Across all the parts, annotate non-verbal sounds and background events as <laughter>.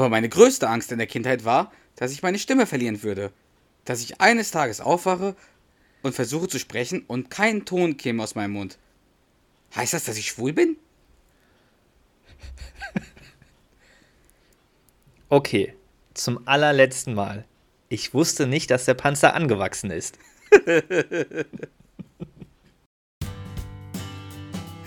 Aber meine größte Angst in der Kindheit war, dass ich meine Stimme verlieren würde. Dass ich eines Tages aufwache und versuche zu sprechen und kein Ton käme aus meinem Mund. Heißt das, dass ich schwul bin? <laughs> Okay, zum allerletzten Mal. Ich wusste nicht, dass der Panzer angewachsen ist. <laughs>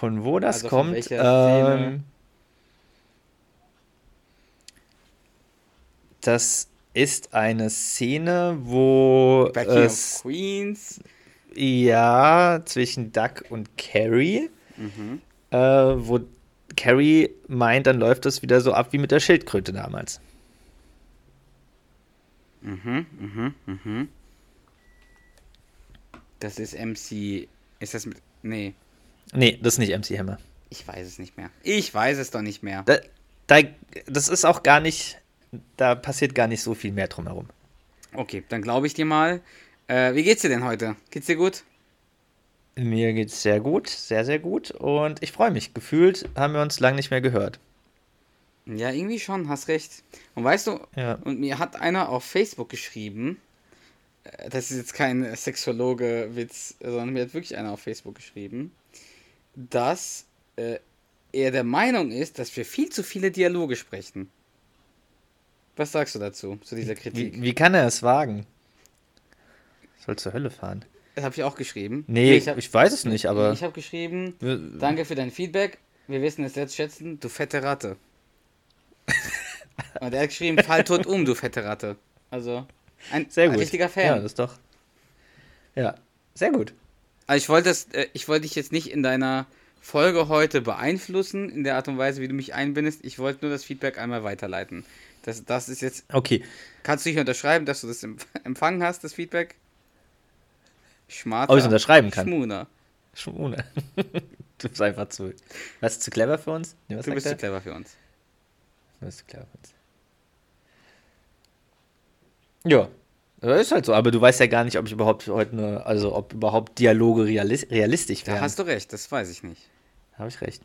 Von wo das Also kommt? Ähm, das ist eine Szene, wo of es Queens. ja zwischen Duck und Carrie, Mhm. äh, wo Carrie meint, dann läuft das wieder so ab wie mit der Schildkröte damals. Mhm, mhm, mhm. Das ist MC. Ist das mit. Nee, Nee, das ist nicht MC Hammer. ich weiß es nicht mehr. Ich weiß es doch nicht mehr. Da, da, das ist auch gar nicht, da passiert gar nicht so viel mehr drumherum. Okay, dann glaube ich dir mal. Äh, wie geht's dir denn heute? Geht's dir gut? Mir geht's sehr gut, sehr, sehr gut und ich freue mich. Gefühlt haben wir uns lange nicht mehr gehört. Ja, irgendwie schon, hast recht. Und weißt du, Ja. und mir hat einer auf Facebook geschrieben, äh, das ist jetzt kein Sexologe-Witz, sondern mir hat wirklich einer auf Facebook geschrieben, dass äh, er der Meinung ist, dass wir viel zu viele Dialoge sprechen. Was sagst du dazu, zu dieser Kritik? Wie, wie kann er es wagen? Soll zur Hölle fahren. Das habe ich auch geschrieben. Nee, ich, ich, hab, weiß es nicht, aber. ich habe geschrieben, danke für dein Feedback, wir wissen es jetzt schätzen, du fette Ratte. <laughs> Und er hat geschrieben, fall tot um, du fette Ratte. Also, ein, Sehr ein gut. richtiger Fan. Ja, das ist doch. Ja, sehr gut. Also ich wollte das, äh, ich wollte dich jetzt nicht in deiner Folge heute beeinflussen, in der Art und Weise, wie du mich einbindest. Ich wollte nur das Feedback einmal weiterleiten. Das, das ist jetzt. Okay. Kannst du dich unterschreiben, dass du das em- <laughs> empfangen hast, das Feedback? Schmarter. Ob ich's unterschreiben kann? Schmuner. Schwune. <laughs> du bist einfach zu. Was zu clever für uns? Nee, Du bist zu er? clever für uns. Du bist zu clever für uns. Ja. Ja, Ist halt so, aber du weißt ja gar nicht, ob ich überhaupt heute nur, also ob überhaupt Dialoge realis realistisch Da wären. hast du recht, das weiß ich nicht. Habe ich recht.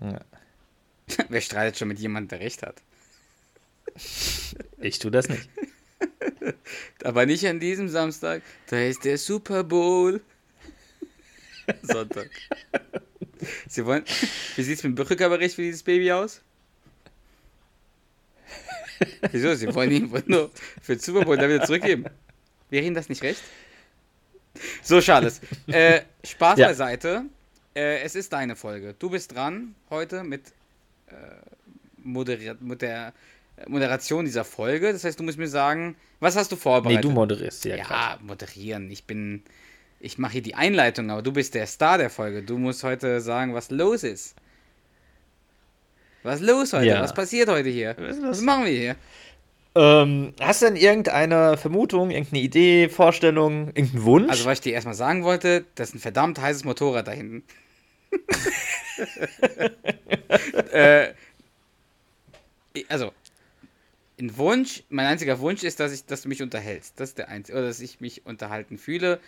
Ja. <laughs> Wer streitet schon mit jemandem, der recht hat? Ich tue das nicht. <laughs> Aber nicht an diesem Samstag. Da ist der Super Bowl. <laughs> Sonntag. Sie wollen. Wie sieht's mit dem Brückenkabarett für dieses Baby aus? Wieso? Sie wollen ihn nur für den Super Bowl dann wieder zurückgeben. Wäre Ihnen das nicht recht? So, Charles. Äh, Spaß Ja. beiseite. Äh, es ist deine Folge. Du bist dran heute mit, äh, moderiert, mit der Moderation dieser Folge. Das heißt, du musst mir sagen, was hast du Nee, vorbereitet? du moderierst sie ja, Ja, grad. moderieren. Ich bin. Ich mache hier die Einleitung, aber du bist der Star der Folge. Du musst heute sagen, was los ist. Was ist los heute? Ja. Was passiert heute hier? Was Was machen wir hier? Ähm, hast du denn irgendeine Vermutung, irgendeine Idee, Vorstellung, irgendeinen Wunsch? Also, was ich dir erstmal sagen wollte, das ist ein verdammt heißes Motorrad da hinten. <laughs> äh, also, ein Wunsch, mein einziger Wunsch ist, dass, ich, dass du mich unterhältst. Das ist der einzige. Oder dass ich mich unterhalten fühle,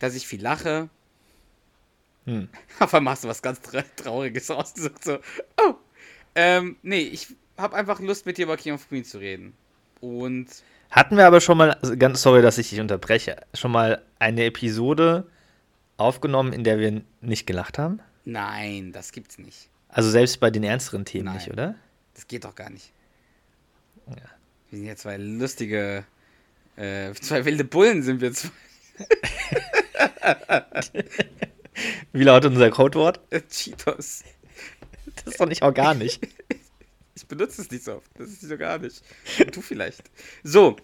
dass ich viel lache. Hm. <laughs> Auf einmal machst du was ganz tra Trauriges aus. Du sagst so, oh. Ähm, nee, ich habe einfach Lust, mit dir über King of Queens zu reden. Und Hatten wir aber schon mal, also ganz sorry, dass ich dich unterbreche, schon mal eine Episode aufgenommen, in der wir nicht gelacht haben? nein, das gibt's nicht. Also selbst bei den ernsteren Themen Nein. nicht, oder? Das geht doch gar nicht. Wir sind ja zwei lustige, äh, zwei wilde Bullen sind wir zwei. <laughs> Wie lautet unser Codewort? <laughs> Cheetos. <laughs> Das ist doch nicht organisch. <laughs> Ich benutze es nicht so oft. Das ist so gar nicht. Du vielleicht. So,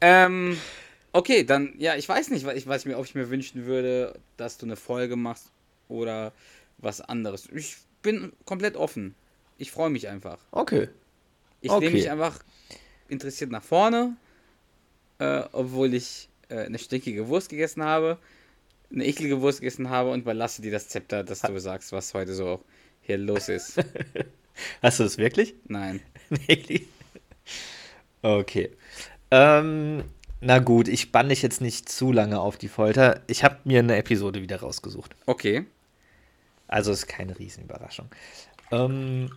ähm, okay, dann, ja, ich weiß nicht, was ich, was ich mir, ob ich mir wünschen würde, dass du eine Folge machst oder was anderes. Ich bin komplett offen. ich freue mich einfach. Okay. Ich Okay. lehne mich einfach interessiert nach vorne, äh, obwohl ich äh, eine stinkige Wurst gegessen habe, eine eklige Wurst gegessen habe und überlasse dir das Zepter, dass du sagst, was heute so hier los ist. <laughs> Hast du das wirklich? Nein. <laughs> Wirklich? okay. Ähm, na gut, ich spann dich jetzt nicht zu lange auf die Folter. Ich habe mir eine Episode wieder rausgesucht. Okay. Also ist keine Riesenüberraschung. Ähm,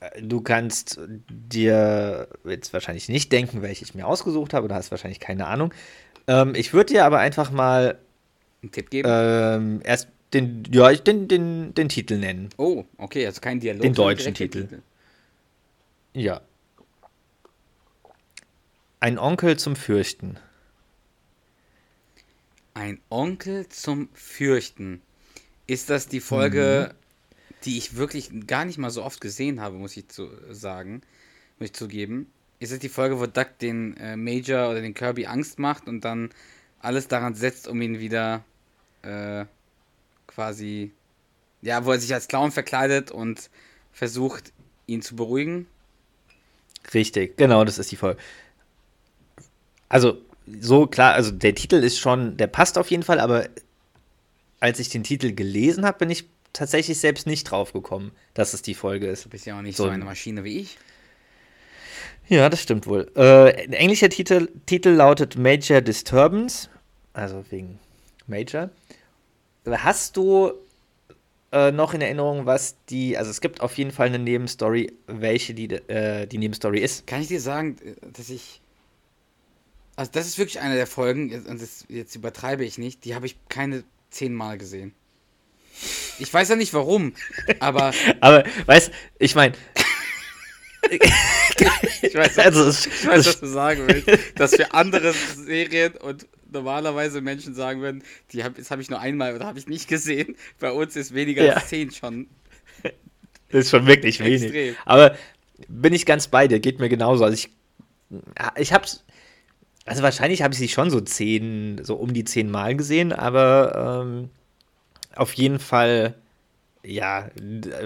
äh, du kannst dir jetzt wahrscheinlich nicht denken, welche ich mir ausgesucht habe. Du hast wahrscheinlich keine Ahnung. Ähm, ich würde dir aber einfach mal Einen Tipp geben? ähm, erst den, ja, ich- den, den, den Titel nennen. oh, okay, also kein Dialog. den deutschen der Titel. Ja. Ein Onkel zum Fürchten. Ein Onkel zum Fürchten. Ist das die Folge, die ich wirklich gar nicht mal so oft gesehen habe, muss ich zu sagen, muss ich zugeben? Ist das die Folge, wo Duck den äh, Major oder den Kirby Angst macht und dann alles daran setzt, um ihn wieder äh, quasi, ja, wo er sich als Clown verkleidet und versucht, ihn zu beruhigen? Richtig, genau, das ist die Folge. Also, so klar, also der Titel ist schon, der passt auf jeden Fall, aber als ich den Titel gelesen habe, bin ich tatsächlich selbst nicht drauf gekommen, dass es die Folge ist. Du bist ja auch nicht So so, ein- eine Maschine wie ich. Ja, das stimmt wohl. Äh, englischer Titel, Titel lautet Major Disturbance, also wegen Major. Hast du äh, noch in Erinnerung, was die, also es gibt auf jeden Fall eine Nebenstory, welche die, äh, die Nebenstory ist? Kann ich dir sagen, dass ich. Also, das ist wirklich eine der Folgen, und das, jetzt übertreibe ich nicht, die habe ich keine zehnmal gesehen. Ich weiß ja nicht warum, aber <laughs> Aber, weißt ich meine, <laughs> ich weiß, also ich weiß, was du sagen willst. Dass für andere Serien und normalerweise Menschen sagen würden, die hab, das habe ich nur einmal oder habe ich nicht gesehen. Bei uns ist weniger Ja. als zehn schon. <laughs> ist schon wirklich wenig. Extrem. Aber bin ich ganz bei dir, geht mir genauso. Also ich, ich hab's, also wahrscheinlich habe ich sie schon so zehn, so um die zehn Mal gesehen, aber ähm, auf jeden Fall, ja,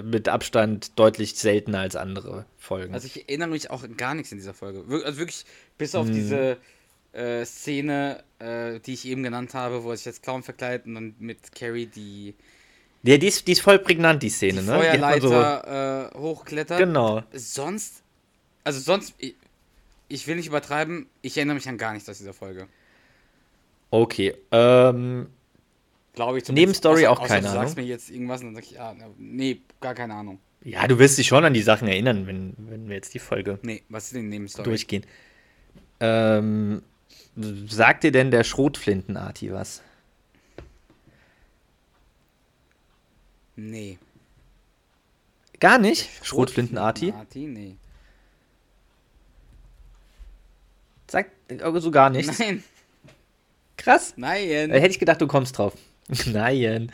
mit Abstand deutlich seltener als andere Folgen. Also ich erinnere mich auch gar nichts in dieser Folge. Also wirklich, bis auf diese äh, Szene, äh, die ich eben genannt habe, wo er sich als Clown verkleidet und dann mit Carrie die, ja, die ist, die ist voll prägnant, die Szene, ne? Die man Feuerleiter äh, hochklettert. so, genau. Sonst, also sonst, ich, ich will nicht übertreiben, ich erinnere mich an gar nichts aus dieser Folge. Okay, ähm, Glaube ich Nebenstory auch außer keine du sagst Ahnung. mir jetzt irgendwas und dann sag ich, ja, na, nee, gar keine Ahnung. ja, du wirst dich schon an die Sachen erinnern, wenn, wenn wir jetzt die Folge Nee, was ist denn die Nebenstory? durchgehen. Ähm, sagt dir denn der Schrotflinten-Arti was? Nee. Gar nicht? Schrotflinten-Arti? Schrotflinten-Arti? Nee. Sagt äh, so gar nichts. Nein, Krass. nein. Äh, hätte ich gedacht, du kommst drauf. <laughs> Nein.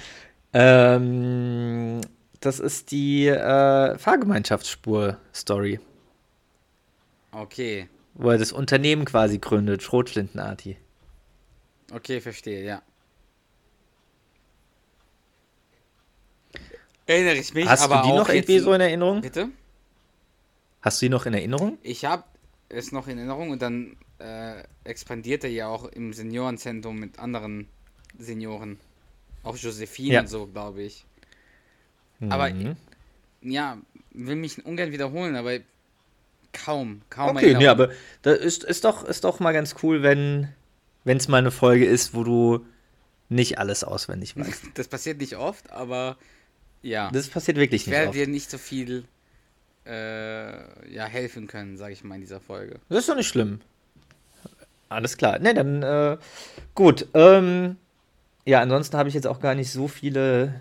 Ähm, das ist die äh, Fahrgemeinschaftsspur-Story, Okay, wo er das Unternehmen quasi gründet, Schrotflinten-Arti. okay, verstehe, ja. Erinnere ich mich, Hast aber du die noch irgendwie so in Erinnerung? Bitte? Hast du die noch in Erinnerung? Ich habe es noch in Erinnerung und dann äh, expandiert er ja auch im Seniorenzentrum mit anderen Senioren. Auch Josephine Ja. und so, glaube ich. Aber- Mhm. Ja, will mich ungern wiederholen, aber kaum, kaum Okay, nee, aber das ist, ist, doch, ist doch mal ganz cool, wenn es mal eine Folge ist, wo du nicht alles auswendig <laughs> weißt. Das passiert nicht oft, aber ja. Das passiert wirklich ich nicht werde oft. dir nicht so viel äh, ja, helfen können, sage ich mal in dieser Folge. Das ist doch nicht schlimm. Alles klar. Ne, dann äh, gut. Ähm, ja, ansonsten habe ich jetzt auch gar nicht so viele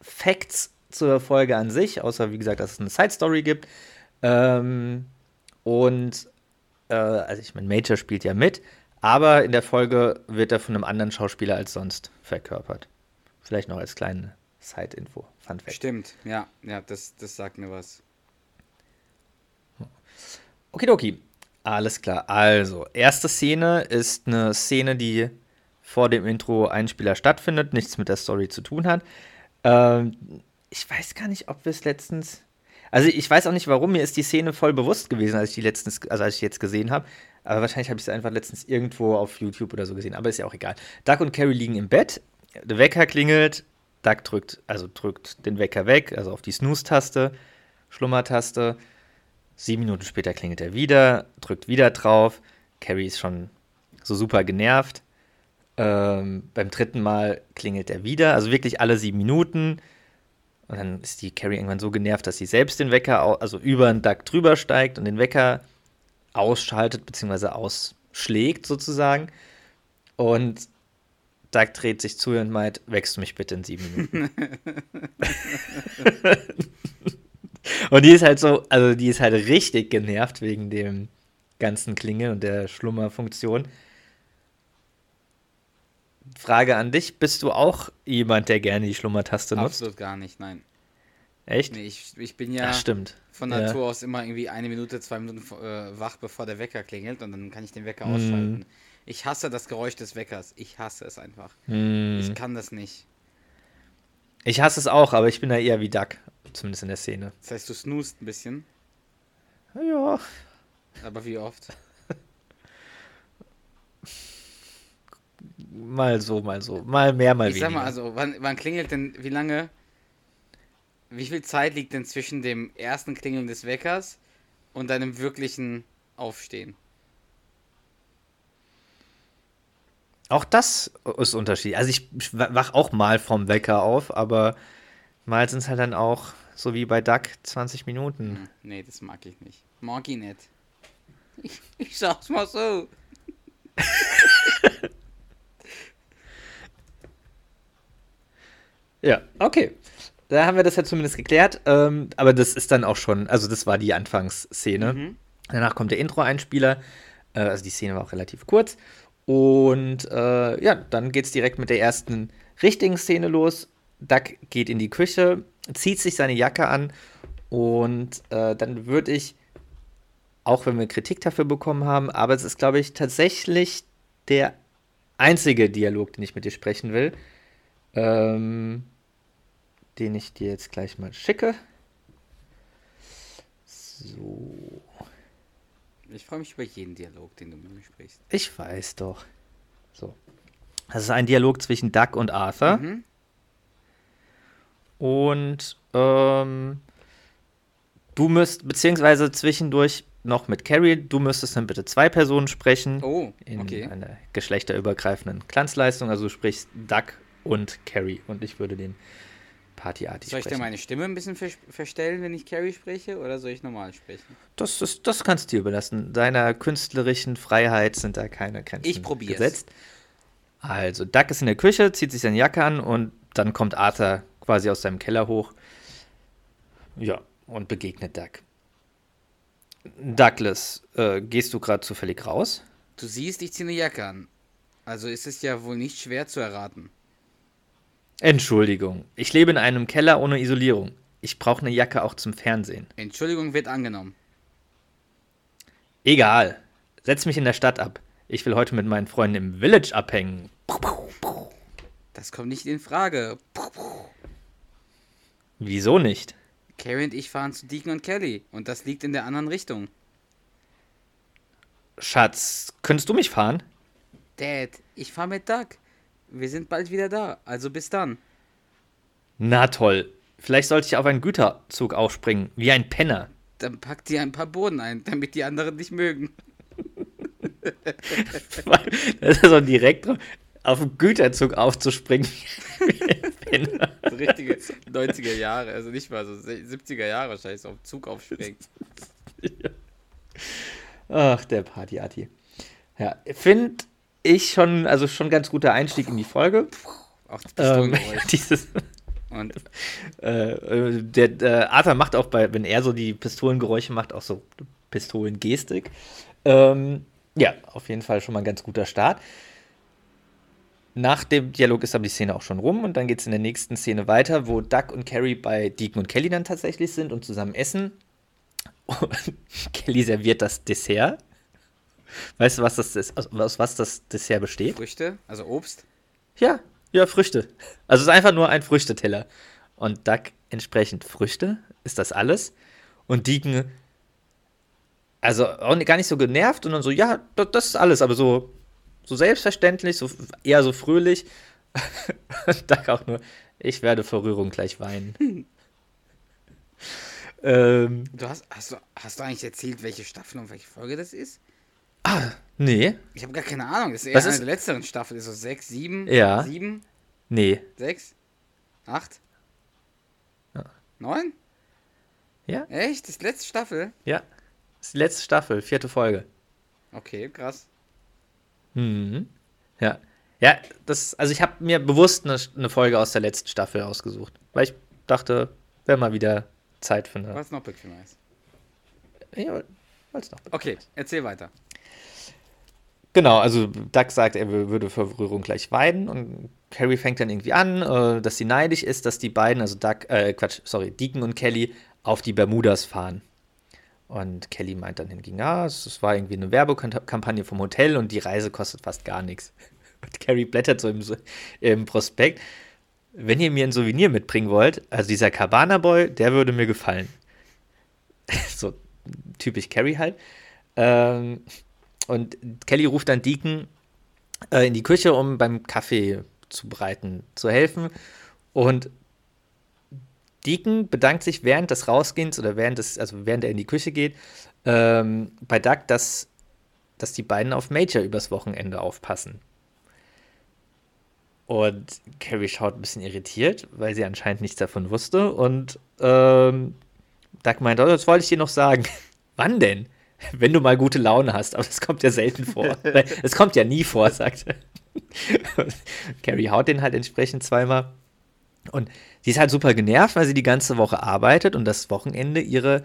Facts zur Folge an sich, außer wie gesagt, dass es eine Side Story gibt. Ähm, und äh, also ich meine, Major spielt ja mit, aber in der Folge wird er von einem anderen Schauspieler als sonst verkörpert. Vielleicht noch als kleine Side-Info, Fun Fact. Stimmt, ja, ja, das, das sagt mir was. Okidoki. Alles klar. Also, erste Szene ist eine Szene, die vor dem Intro-Einspieler stattfindet, nichts mit der Story zu tun hat. Ähm, ich weiß gar nicht, ob wir es letztens. Also ich weiß auch nicht, warum mir ist die Szene voll bewusst gewesen, als ich die letztens, also als ich jetzt gesehen habe. Aber wahrscheinlich habe ich sie einfach letztens irgendwo auf YouTube oder so gesehen. Aber ist ja auch egal. Duck und Carrie liegen im Bett. Der Wecker klingelt. Duck drückt, also drückt den Wecker weg, also auf die Snooze-Taste, Schlummertaste. Sieben Minuten später klingelt er wieder, drückt wieder drauf. Carrie ist schon so super genervt. Ähm, beim dritten Mal klingelt er wieder, also wirklich alle sieben Minuten. Und dann ist die Carrie irgendwann so genervt, dass sie selbst den Wecker, also über den Duck drüber steigt und den Wecker ausschaltet bzw. ausschlägt sozusagen. Und Doug dreht sich zu ihr und meint, wächst du mich bitte in sieben Minuten. <laughs> und die ist halt so, also die ist halt richtig genervt wegen dem ganzen Klinge und der Schlummerfunktion. Frage an dich, bist du auch jemand, der gerne die Schlummertaste nutzt? Absolut gar nicht, nein. Echt? Nee, ich, ich bin ja Ach, von Ja. Natur aus immer irgendwie eine Minute, zwei Minuten äh, wach, bevor der Wecker klingelt und dann kann ich den Wecker Mhm. ausschalten. Ich hasse das Geräusch des Weckers. Ich hasse es einfach. Hm. Ich kann das nicht. Ich hasse es auch, aber ich bin da eher wie Duck, zumindest in der Szene. Das heißt, du snoost ein bisschen, Ja, aber wie oft? Mal so, mal so. Mal mehr, mal ich weniger. sag mal, also, wann, wann klingelt denn, wie lange, wie viel Zeit liegt denn zwischen dem ersten Klingeln des Weckers und deinem wirklichen Aufstehen? Auch das ist unterschiedlich. Also ich wach auch mal vom Wecker auf, aber mal sind es halt dann auch, so wie bei Duck, 20 Minuten. Hm, nee, das mag ich nicht. Mag ich nicht. Ich, <laughs> ich sag's mal so. Ja, okay. Da haben wir das ja zumindest geklärt. Ähm, aber das ist dann auch schon, also das war die Anfangsszene. Mhm. Danach kommt der Intro-Einspieler. Äh, also die Szene war auch relativ kurz. Und äh, ja, dann geht es direkt mit der ersten richtigen Szene los. Duck geht in die Küche, zieht sich seine Jacke an und äh, dann würde ich, auch wenn wir Kritik dafür bekommen haben, aber es ist, glaube ich, tatsächlich der einzige Dialog, den ich mit dir sprechen will, ähm, den ich dir jetzt gleich mal schicke. So. Ich freue mich über jeden Dialog, den du mit mir sprichst. Ich weiß doch. So. Das ist ein Dialog zwischen Duck und Arthur. Mhm. Und ähm, du müsst, beziehungsweise zwischendurch noch mit Carrie, du müsstest dann bitte zwei Personen sprechen. Oh, in okay. einer geschlechterübergreifenden Glanzleistung. Also du sprichst Duck und Carrie. Und ich würde den Party-Arty Soll ich dir sprechen. meine Stimme ein bisschen ver verstellen, wenn ich Carrie spreche, oder soll ich normal sprechen? Das, ist, das kannst du dir überlassen. Deiner künstlerischen Freiheit sind da keine Grenzen Ich probier's. gesetzt. Also, Duck ist in der Küche, zieht sich seine Jacke an und dann kommt Arthur quasi aus seinem Keller hoch. Ja, und begegnet Duck. Douglas, äh, gehst du gerade zufällig raus? Du siehst, ich ziehe eine Jacke an. Also ist es ja wohl nicht schwer zu erraten. Entschuldigung, ich lebe in einem Keller ohne Isolierung. Ich brauche eine Jacke auch zum Fernsehen. Entschuldigung wird angenommen. Egal, setz mich in der Stadt ab. Ich will heute mit meinen Freunden im Village abhängen. Das kommt nicht in Frage. Wieso nicht? Carrie und ich fahren zu Deacon und Kelly. Und das liegt in der anderen Richtung. Schatz, könntest du mich fahren? Dad, ich fahr mit Doug. Wir sind bald wieder da. Also bis dann. Na toll. Vielleicht sollte ich auf einen Güterzug aufspringen, wie ein Penner. Dann pack dir ein paar Boden ein, damit die anderen dich mögen. <laughs> das ist so direkt drauf, auf einen Güterzug aufzuspringen. wie ein Penner. So richtige 90er Jahre, also nicht mal so 70er Jahre wahrscheinlich, so auf Zug aufspringt. <laughs> Ach, der Partyarty. Ja, finde ich schon, also schon ganz guter Einstieg in die Folge. Auch Ähm, <laughs> dieses, Und äh, der äh, Arthur macht auch bei, wenn er so die Pistolengeräusche macht, auch so Pistolengestik. Ähm, ja, auf jeden Fall schon mal ein ganz guter Start. Nach dem Dialog ist aber die Szene auch schon rum und dann geht es in der nächsten Szene weiter, wo Duck und Carrie bei Deacon und Kelly dann tatsächlich sind und zusammen essen. <laughs> Und Kelly serviert das Dessert. Weißt du, was das ist, aus aus was das Dessert besteht? Früchte, also Obst. Ja, ja, Früchte. Also es ist einfach nur ein Früchteteller. Und Duck entsprechend Früchte. Ist das alles? Und Deacon, also auch gar nicht so genervt und dann so, ja, das, das ist alles, aber so, so selbstverständlich, so eher so fröhlich. <laughs> und Doug auch nur, ich werde vor Rührung gleich weinen. <laughs> ähm, Du hast, hast, du, hast du eigentlich erzählt, welche Staffel und welche Folge das ist? Ah, nee, Ich habe gar keine Ahnung. Das ist eher Was eine ist- der letzteren Staffel. Ist so sechs, sieben, Ja. sieben, nee. sechs, acht, Ja. neun? Ja, Echt? Das ist die letzte Staffel? ja. Das ist die letzte Staffel, vierte Folge. Okay, krass. Mhm. Ja. Ja, das, also ich habe mir bewusst eine, eine Folge aus der letzten Staffel ausgesucht, weil ich dachte, wäre mal wieder Zeit für eine. Was noch bequemer ist. Ja, weil's noch. Okay, erzähl weiter. Genau, also Doug sagt, er wür- würde vor Berührung gleich weinen und Carrie fängt dann irgendwie an, äh, dass sie neidisch ist, dass die beiden, also Doug, äh, Quatsch, sorry, Deacon und Kelly auf die Bermudas fahren. Und Kelly meint dann hingegen, ja, es es war irgendwie eine Werbekampagne vom Hotel und die Reise kostet fast gar nichts. <laughs> Und Carrie blättert so im, im Prospekt. Wenn ihr mir ein Souvenir mitbringen wollt, also dieser Cabana Boy, der würde mir gefallen. <laughs> so typisch Carrie halt. Ähm, und Kelly ruft dann Deacon äh, in die Küche, um beim Kaffee zu bereiten, zu helfen. Und Deacon bedankt sich während des Rausgehens oder während des, also während er in die Küche geht, ähm, bei Doug, dass, dass die beiden auf Major übers Wochenende aufpassen. Und Carrie schaut ein bisschen irritiert, weil sie anscheinend nichts davon wusste. Und ähm, Doug meint, oh, das wollte ich dir noch sagen. <laughs> Wann denn? <laughs> Wenn du mal gute Laune hast, aber das kommt ja selten vor. <laughs> Es kommt ja nie vor, sagt er. <laughs> Carrie haut den halt entsprechend zweimal. Und sie ist halt super genervt, weil sie die ganze Woche arbeitet und das Wochenende ihre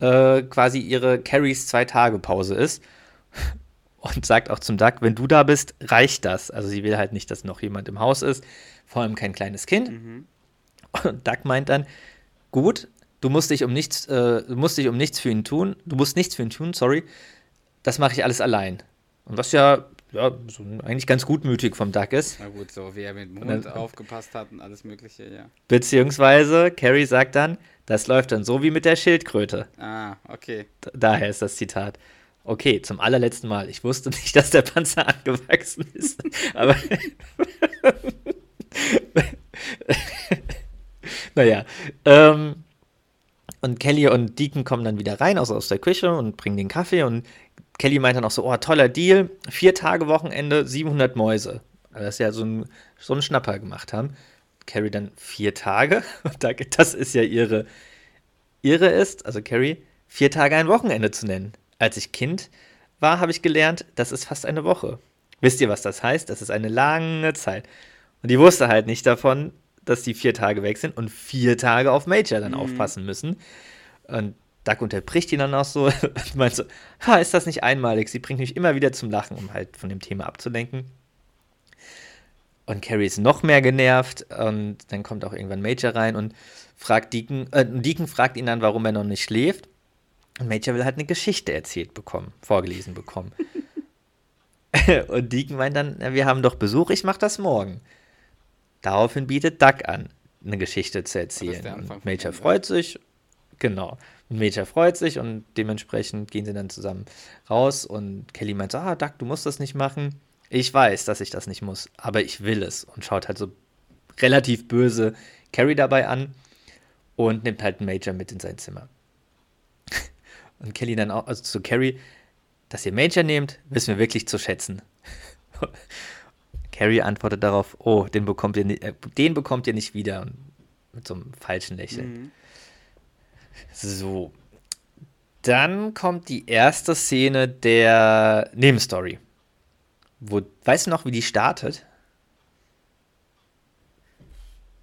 äh, quasi ihre Carries zwei Tage Pause ist. Und sagt auch zum Doug, wenn du da bist, reicht das. Also sie will halt nicht, dass noch jemand im Haus ist, vor allem kein kleines Kind. Und Doug meint dann, gut, du musst dich um nichts, äh, du musst dich um nichts für ihn tun, du musst nichts für ihn tun, sorry. Das mache ich alles allein. Und was ja, ja so eigentlich ganz gutmütig vom Doug ist. Na gut, so wie er mit dem Hund aufgepasst hat und alles Mögliche, ja. Beziehungsweise, Carrie sagt dann, das läuft dann so wie mit der Schildkröte. Ah, okay. Daher ist das Zitat. Okay, zum allerletzten Mal. Ich wusste nicht, dass der Panzer <laughs> angewachsen ist. Aber. <laughs> naja. Ähm, und Kelly und Deacon kommen dann wieder rein, also aus der Küche und bringen den Kaffee. Und Kelly meint dann auch so: Oh, toller Deal. Vier Tage Wochenende, 700 Mäuse. Also, dass sie ja so ein, so einen Schnapper gemacht haben. Carrie dann vier Tage. <laughs> Und da- das ist ja ihre irre ist, also Carrie, vier Tage ein Wochenende zu nennen. Als ich Kind war, habe ich gelernt, das ist fast eine Woche. Wisst ihr, was das heißt? Das ist eine lange Zeit. Und die wusste halt nicht davon, dass die vier Tage weg sind und vier Tage auf Major dann aufpassen müssen. Und Doug unterbricht ihn dann auch so <laughs> und meint so, ha, ist das nicht einmalig? Sie bringt mich immer wieder zum Lachen, um halt von dem Thema abzulenken. Und Carrie ist noch mehr genervt und dann kommt auch irgendwann Major rein und fragt Deacon, äh, Deacon fragt ihn dann, warum er noch nicht schläft. Und Major will halt eine Geschichte erzählt bekommen, vorgelesen bekommen. <laughs> <laughs> und Deacon meint dann, "Na, wir haben doch Besuch, ich mach das morgen. Daraufhin bietet Doug an, eine Geschichte zu erzählen. Und Major freut sich, genau. Und Major freut sich und dementsprechend gehen sie dann zusammen raus und Kelly meint so, ah, Doug, du musst das nicht machen. Ich weiß, dass ich das nicht muss, aber ich will es. Und schaut halt so relativ böse Carrie dabei an und nimmt halt einen Major mit in sein Zimmer. <laughs> Und Kelly dann auch, also zu Carrie, dass ihr Major nehmt, wissen wir wirklich zu schätzen. <laughs> Carrie antwortet darauf, oh, den bekommt ihr, ni- äh, den bekommt ihr nicht wieder. Mit so einem falschen Lächeln. Mhm. So. Dann kommt die erste Szene der Nebenstory. Wo, weißt du noch, wie die startet?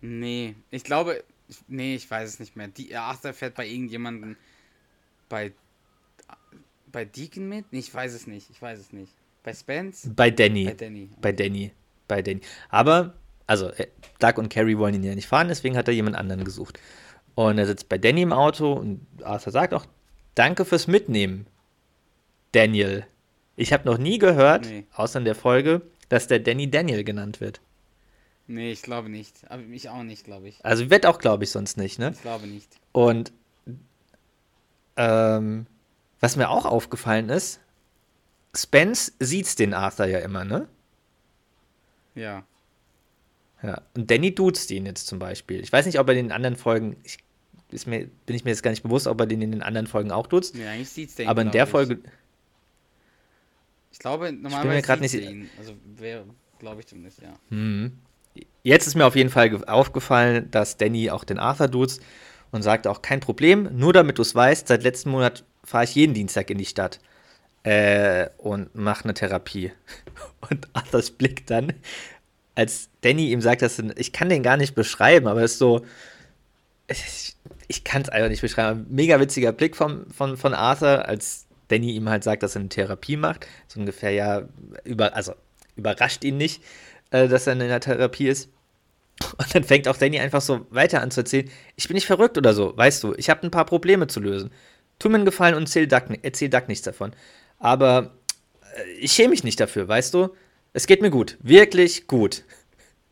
Nee, ich glaube, nee, ich weiß es nicht mehr. Die, ach, der fährt bei irgendjemandem bei bei Deacon mit? Ich weiß es nicht. Ich weiß es nicht. Bei Spence? Bei Danny. Bei Danny. Bei Danny. Bei Danny. Aber, also, äh, Doug und Carrie wollen ihn ja nicht fahren, deswegen hat er jemand anderen gesucht. Und er sitzt bei Danny im Auto und Arthur sagt auch, danke fürs Mitnehmen, Daniel. Ich habe noch nie gehört, Nee. außer in der Folge, dass der Danny Daniel genannt wird. Nee, ich glaube nicht. Aber mich auch nicht, glaube ich. Also wird auch, glaube ich, sonst nicht, ne? Ich glaube nicht. Und ähm, was mir auch aufgefallen ist, Spence sieht's den Arthur ja immer, ne? Ja. Ja. Und Danny duzt ihn jetzt zum Beispiel. Ich weiß nicht, ob er in den anderen Folgen, ich, ist mir, bin ich mir jetzt gar nicht bewusst, ob er den in den anderen Folgen auch duzt. Nee, eigentlich sieht's den. aber in der ich. Folge, Ich glaube, mir normalerweise grad sieht's nicht- ihn. Also, wäre, glaube ich zumindest, ja. Mhm. Jetzt ist mir auf jeden Fall ge- aufgefallen, dass Danny auch den Arthur duzt und sagt auch kein Problem, nur damit du es weißt, seit letztem Monat fahre ich jeden Dienstag in die Stadt äh, und mache eine Therapie. <laughs> Und Arthurs Blick dann, als Danny ihm sagt, dass er- ich kann den gar nicht beschreiben, aber es ist so, ich, ich kann es einfach nicht beschreiben. Mega witziger Blick vom, von, von Arthur, als Danny ihm halt sagt, dass er eine Therapie macht. So ungefähr, ja, über, also überrascht ihn nicht, äh, dass er in der Therapie ist. Und dann fängt auch Danny einfach so weiter an zu erzählen, ich bin nicht verrückt oder so, weißt du, ich habe ein paar Probleme zu lösen. Tu mir einen Gefallen und erzähl Duck, erzähl Duck nichts davon. Aber äh, ich schäme mich nicht dafür, weißt du? Es geht mir gut, wirklich gut.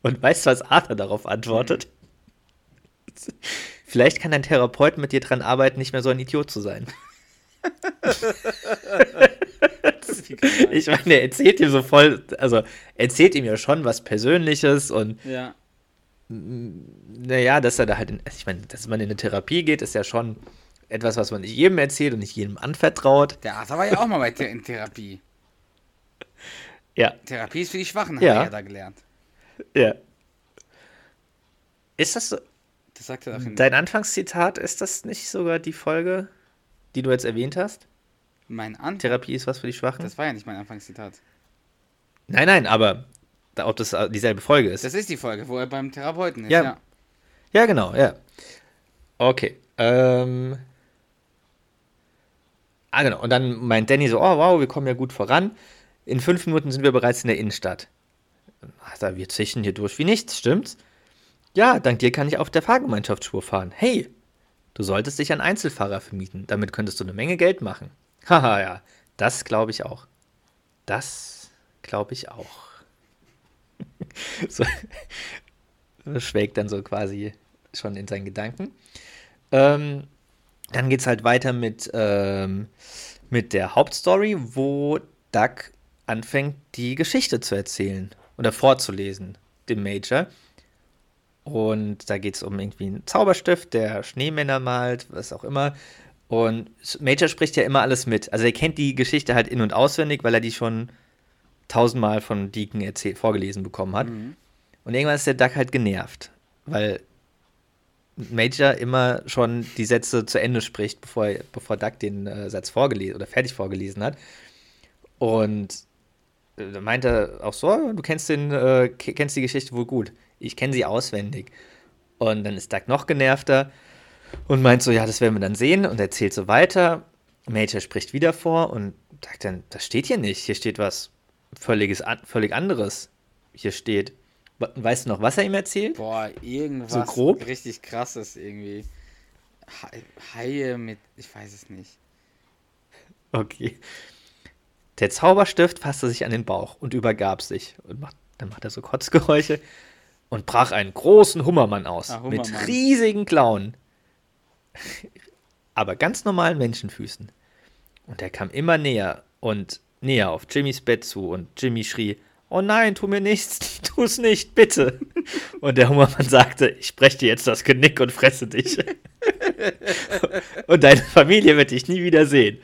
Und weißt du, was Arthur darauf antwortet? <laughs> Vielleicht kann dein Therapeut mit dir dran arbeiten, nicht mehr so ein Idiot zu sein. <laughs> Ich meine, er erzählt ihm so voll, also erzählt ihm ja schon was Persönliches und Ja. naja, dass er da halt, in, ich meine, dass man in eine Therapie geht, ist ja schon etwas, was man nicht jedem erzählt und nicht jedem anvertraut. Der Arthur war ja auch mal bei in Therapie. Ja, Therapie ist für die Schwachen, Ja. hat er ja da gelernt. ja. Ist das so, Das sagt er doch in dein Anfangszitat, ist das nicht sogar die Folge, die du jetzt erwähnt hast? mein Anfang. Therapie ist was für die Schwachen? Das war ja nicht mein Anfangszitat. nein, nein, aber da- ob das dieselbe Folge ist. Das ist die Folge, wo er beim Therapeuten ist, Ja. ja. Ja, genau, ja. Okay. Ähm. Ah, genau. Und dann meint Danny so: Oh, wow, wir kommen ja gut voran. In fünf Minuten sind wir bereits in der Innenstadt. Ach, da wir zischen hier durch wie nichts, stimmt's? Ja, dank dir kann ich auf der Fahrgemeinschaftsspur fahren. Hey, du solltest dich an Einzelfahrer vermieten. Damit könntest du eine Menge Geld machen. <laughs> Haha, ja. Das glaube ich auch. Das glaube ich auch. <laughs> so, <laughs> schwelgt dann so quasi schon in seinen Gedanken. Ähm, dann geht es halt weiter mit, ähm, mit der Hauptstory, wo Doug anfängt, die Geschichte zu erzählen oder vorzulesen, dem Major. Und da geht es um irgendwie einen Zauberstift, der Schneemänner malt, was auch immer. Und Major spricht ja immer alles mit. Also er kennt die Geschichte halt in- und auswendig, weil er die schon tausendmal von Deacon erzählt, vorgelesen bekommen hat. Mhm. Und irgendwann ist der Duck halt genervt, weil Major immer schon die Sätze zu Ende spricht, bevor, bevor Duck den äh, Satz vorgelesen oder fertig vorgelesen hat. Und äh, da meint er auch so, du kennst, den, äh, ke- kennst die Geschichte wohl gut. Ich kenne sie auswendig. Und dann ist Duck noch genervter und meint so, ja, das werden wir dann sehen und erzählt so weiter. Major spricht wieder vor und sagt dann, das steht hier nicht. Hier steht was völliges, völlig anderes. Hier steht, weißt du noch, was er ihm erzählt? Boah, irgendwas So grob? richtig krasses irgendwie. Hai- Haie mit, ich weiß es nicht. Okay. Der Zauberstift fasste sich an den Bauch und übergab sich. Und macht, dann macht er so Kotzgeräusche und brach einen großen Hummermann aus. Ah, mit Hummermann. riesigen Klauen. <laughs> Aber ganz normalen Menschenfüßen. Und er kam immer näher und näher auf Jimmys Bett zu und Jimmy schrie: Oh nein, tu mir nichts, <laughs> tu es nicht, bitte. Und der Hummermann sagte: Ich breche dir jetzt das Genick und fresse dich. und deine Familie wird dich nie wieder sehen.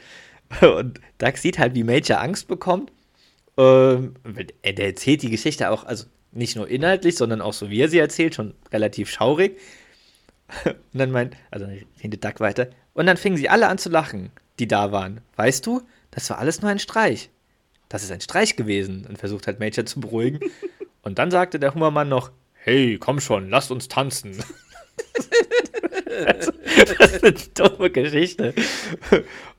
Und Doug sieht halt, wie Major Angst bekommt. Ähm, er- erzählt die Geschichte auch, also nicht nur inhaltlich, sondern auch so, wie er sie erzählt, schon relativ schaurig. Und dann meint, also redet Duck weiter. Und dann fingen sie alle an zu lachen, die da waren. Weißt du, das war alles nur ein Streich. Das ist ein Streich gewesen. Und versucht halt Major zu beruhigen. Und dann sagte der Hummermann noch, hey, komm schon, lasst uns tanzen. <laughs> das ist eine dumme Geschichte.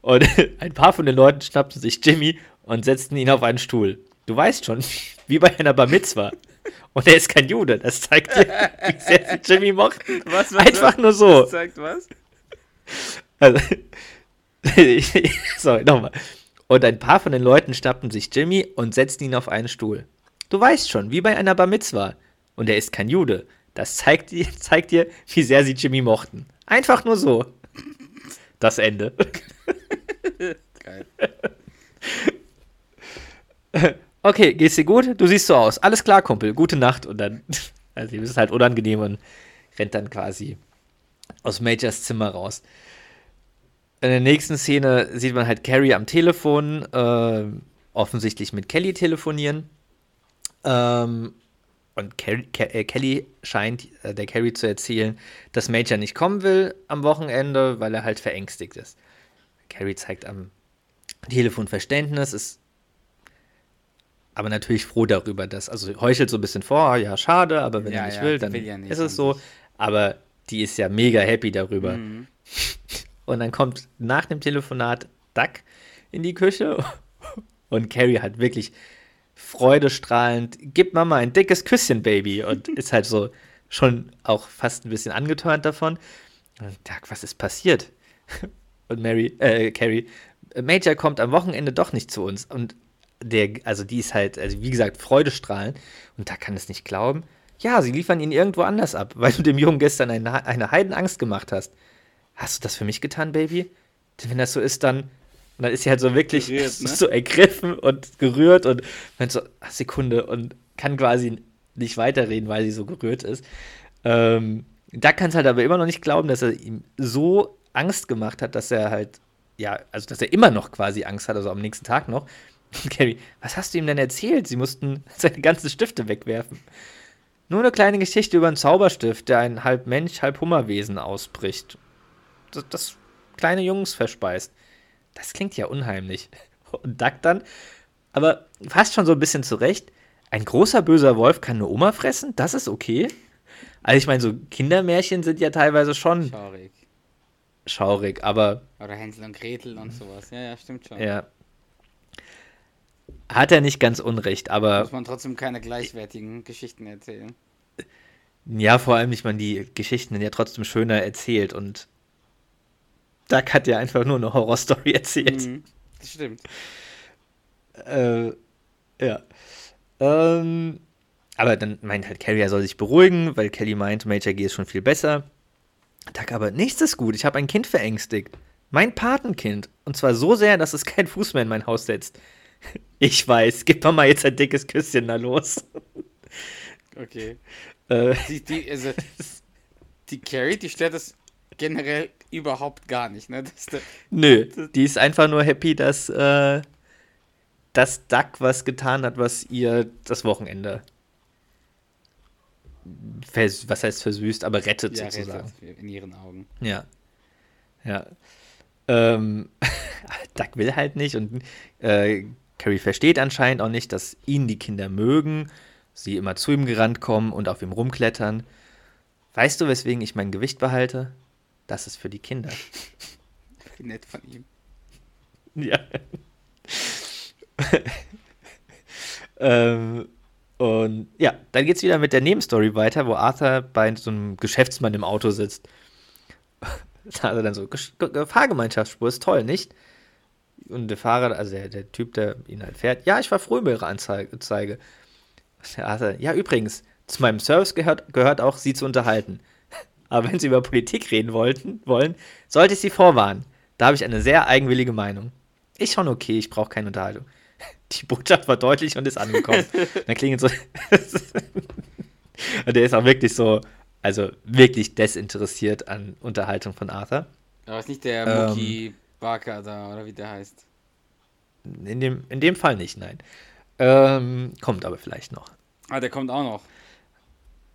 Und ein paar von den Leuten schnappten sich Jimmy und setzten ihn auf einen Stuhl. Du weißt schon, wie bei einer Bar Mitzwa. Und er ist kein Jude. Das zeigt dir, wie sehr sie Jimmy mochten. Was, was, Einfach nur so. Sagt was? Also, <laughs> sorry, nochmal. Und ein paar von den Leuten schnappten sich Jimmy und setzten ihn auf einen Stuhl. Du weißt schon, wie bei einer Bar Mitzwa. Und er ist kein Jude. Das zeigt dir, <laughs> zeigt dir, wie sehr sie Jimmy mochten. Einfach nur so. Das Ende. Frechheit. okay, geht's dir gut? Du siehst so aus. Alles klar, Kumpel. Gute Nacht. Und dann, <laughs> also ihm ist es halt unangenehm und rennt dann quasi aus Majors Zimmer raus. In der nächsten Szene sieht man halt Carrie am Telefon, äh, offensichtlich mit Kelly telefonieren. Ähm, und Ke äh, Kelly scheint äh, der Carrie zu erzählen, dass Major nicht kommen will am Wochenende, weil er halt verängstigt ist. Carrie zeigt am Telefon Verständnis, ist aber natürlich froh darüber, dass, also heuchelt so ein bisschen vor, ja, schade, aber wenn Ja, er nicht ja, will, dann will ja nicht ist es so. Aber die ist ja mega happy darüber. Mhm. <laughs> Und dann kommt nach dem Telefonat Duck in die Küche und Carrie hat wirklich freudestrahlend, gib Mama ein dickes Küsschen, Baby. Und <laughs> ist halt so schon auch fast ein bisschen angetörnt davon. Und Duck, was ist passiert? Und Mary, äh, Carrie, Major kommt am Wochenende doch nicht zu uns. Und der, also die ist halt, also wie gesagt, freudestrahlend. Und da kann es nicht glauben. Ja, sie liefern ihn irgendwo anders ab, <laughs> weil du dem Jungen gestern eine, eine Heidenangst gemacht hast. Hast du das für mich getan, Baby? Denn wenn das so ist, dann. Dann ist sie halt so wirklich Gerührt, ne? <laughs> so ergriffen und gerührt und meint so, ach, Sekunde, und kann quasi nicht weiterreden, weil sie so gerührt ist. Ähm, da kann es halt aber immer noch nicht glauben, dass er ihm so Angst gemacht hat, dass er halt, ja, also dass er immer noch quasi Angst hat, also am nächsten Tag noch. <laughs> Carrie, was hast du ihm denn erzählt? Sie mussten <laughs> seine ganzen Stifte wegwerfen. Nur eine kleine Geschichte über einen Zauberstift, der ein halb Mensch, halb Hummerwesen ausbricht. Das, das kleine Jungs verspeist. Das klingt ja unheimlich. <laughs> Und Duck dann, aber fast schon so ein bisschen zurecht. Ein großer böser Wolf kann eine Oma fressen? Das ist okay. Also ich meine, so Kindermärchen sind ja teilweise schon Schaurig. schaurig, aber Oder Hänsel und Gretel und sowas. Ja, ja, stimmt schon. ja. Hat er nicht ganz unrecht, aber Muss man trotzdem keine gleichwertigen Geschichten erzählen. Ja, vor allem, ich meine, die Geschichten sind ja trotzdem schöner erzählt und Duck hat ja einfach nur eine Horrorstory erzählt. Mhm, das stimmt. Äh, ja. Ähm, aber dann meint halt Carrie, er soll sich beruhigen, weil Kelly meint, Major G ist schon viel besser. Duck aber, nichts ist gut, ich habe ein Kind verängstigt. Mein Patenkind. Und zwar so sehr, dass es kein Fuß mehr in mein Haus setzt. <laughs> Ich weiß, gib mir mal jetzt ein dickes Küsschen, na los. <laughs> Okay. Äh, Die, die, also, die Carrie, die stört das generell überhaupt gar nicht, ne? <laughs> Das, da- Nö, die ist einfach nur happy, dass, äh, dass Duck was getan hat, was ihr das Wochenende vers was heißt versüßt, aber rettet ja, sozusagen. rettet in ihren Augen. Ja. Ja. Ähm, <laughs> Duck will halt nicht und äh, Carrie versteht anscheinend auch nicht, dass ihn die Kinder mögen, sie immer zu ihm gerannt kommen und auf ihm rumklettern. Weißt du, weswegen ich mein Gewicht behalte? Das ist für die Kinder. Wie nett von ihm. Ja. ähm, und ja, dann geht's wieder mit der Nebenstory weiter, wo Arthur bei so einem Geschäftsmann im Auto sitzt. Da hat er dann so, Fahrgemeinschaftsspur ist toll, nicht? Und der Fahrer, also der, der Typ, der ihn halt fährt, ja, ich war froh über ihre Anzeige. Anzeige. Der Arthur, ja, übrigens, zu meinem Service gehört, gehört auch, sie zu unterhalten. Aber wenn sie über Politik reden wollten, wollen, sollte ich sie vorwarnen. Da habe ich eine sehr eigenwillige Meinung. Ist schon okay, ich brauche keine Unterhaltung. <laughs> Die Botschaft war deutlich und ist angekommen. <laughs> Dann klingelt so. <laughs> und der ist auch wirklich so, also wirklich desinteressiert an Unterhaltung von Arthur. Aber ist nicht der Ähm. Mookie Barker da, oder wie der heißt. In dem, in dem Fall nicht, nein. Ähm, kommt aber vielleicht noch. Ah, der kommt auch noch.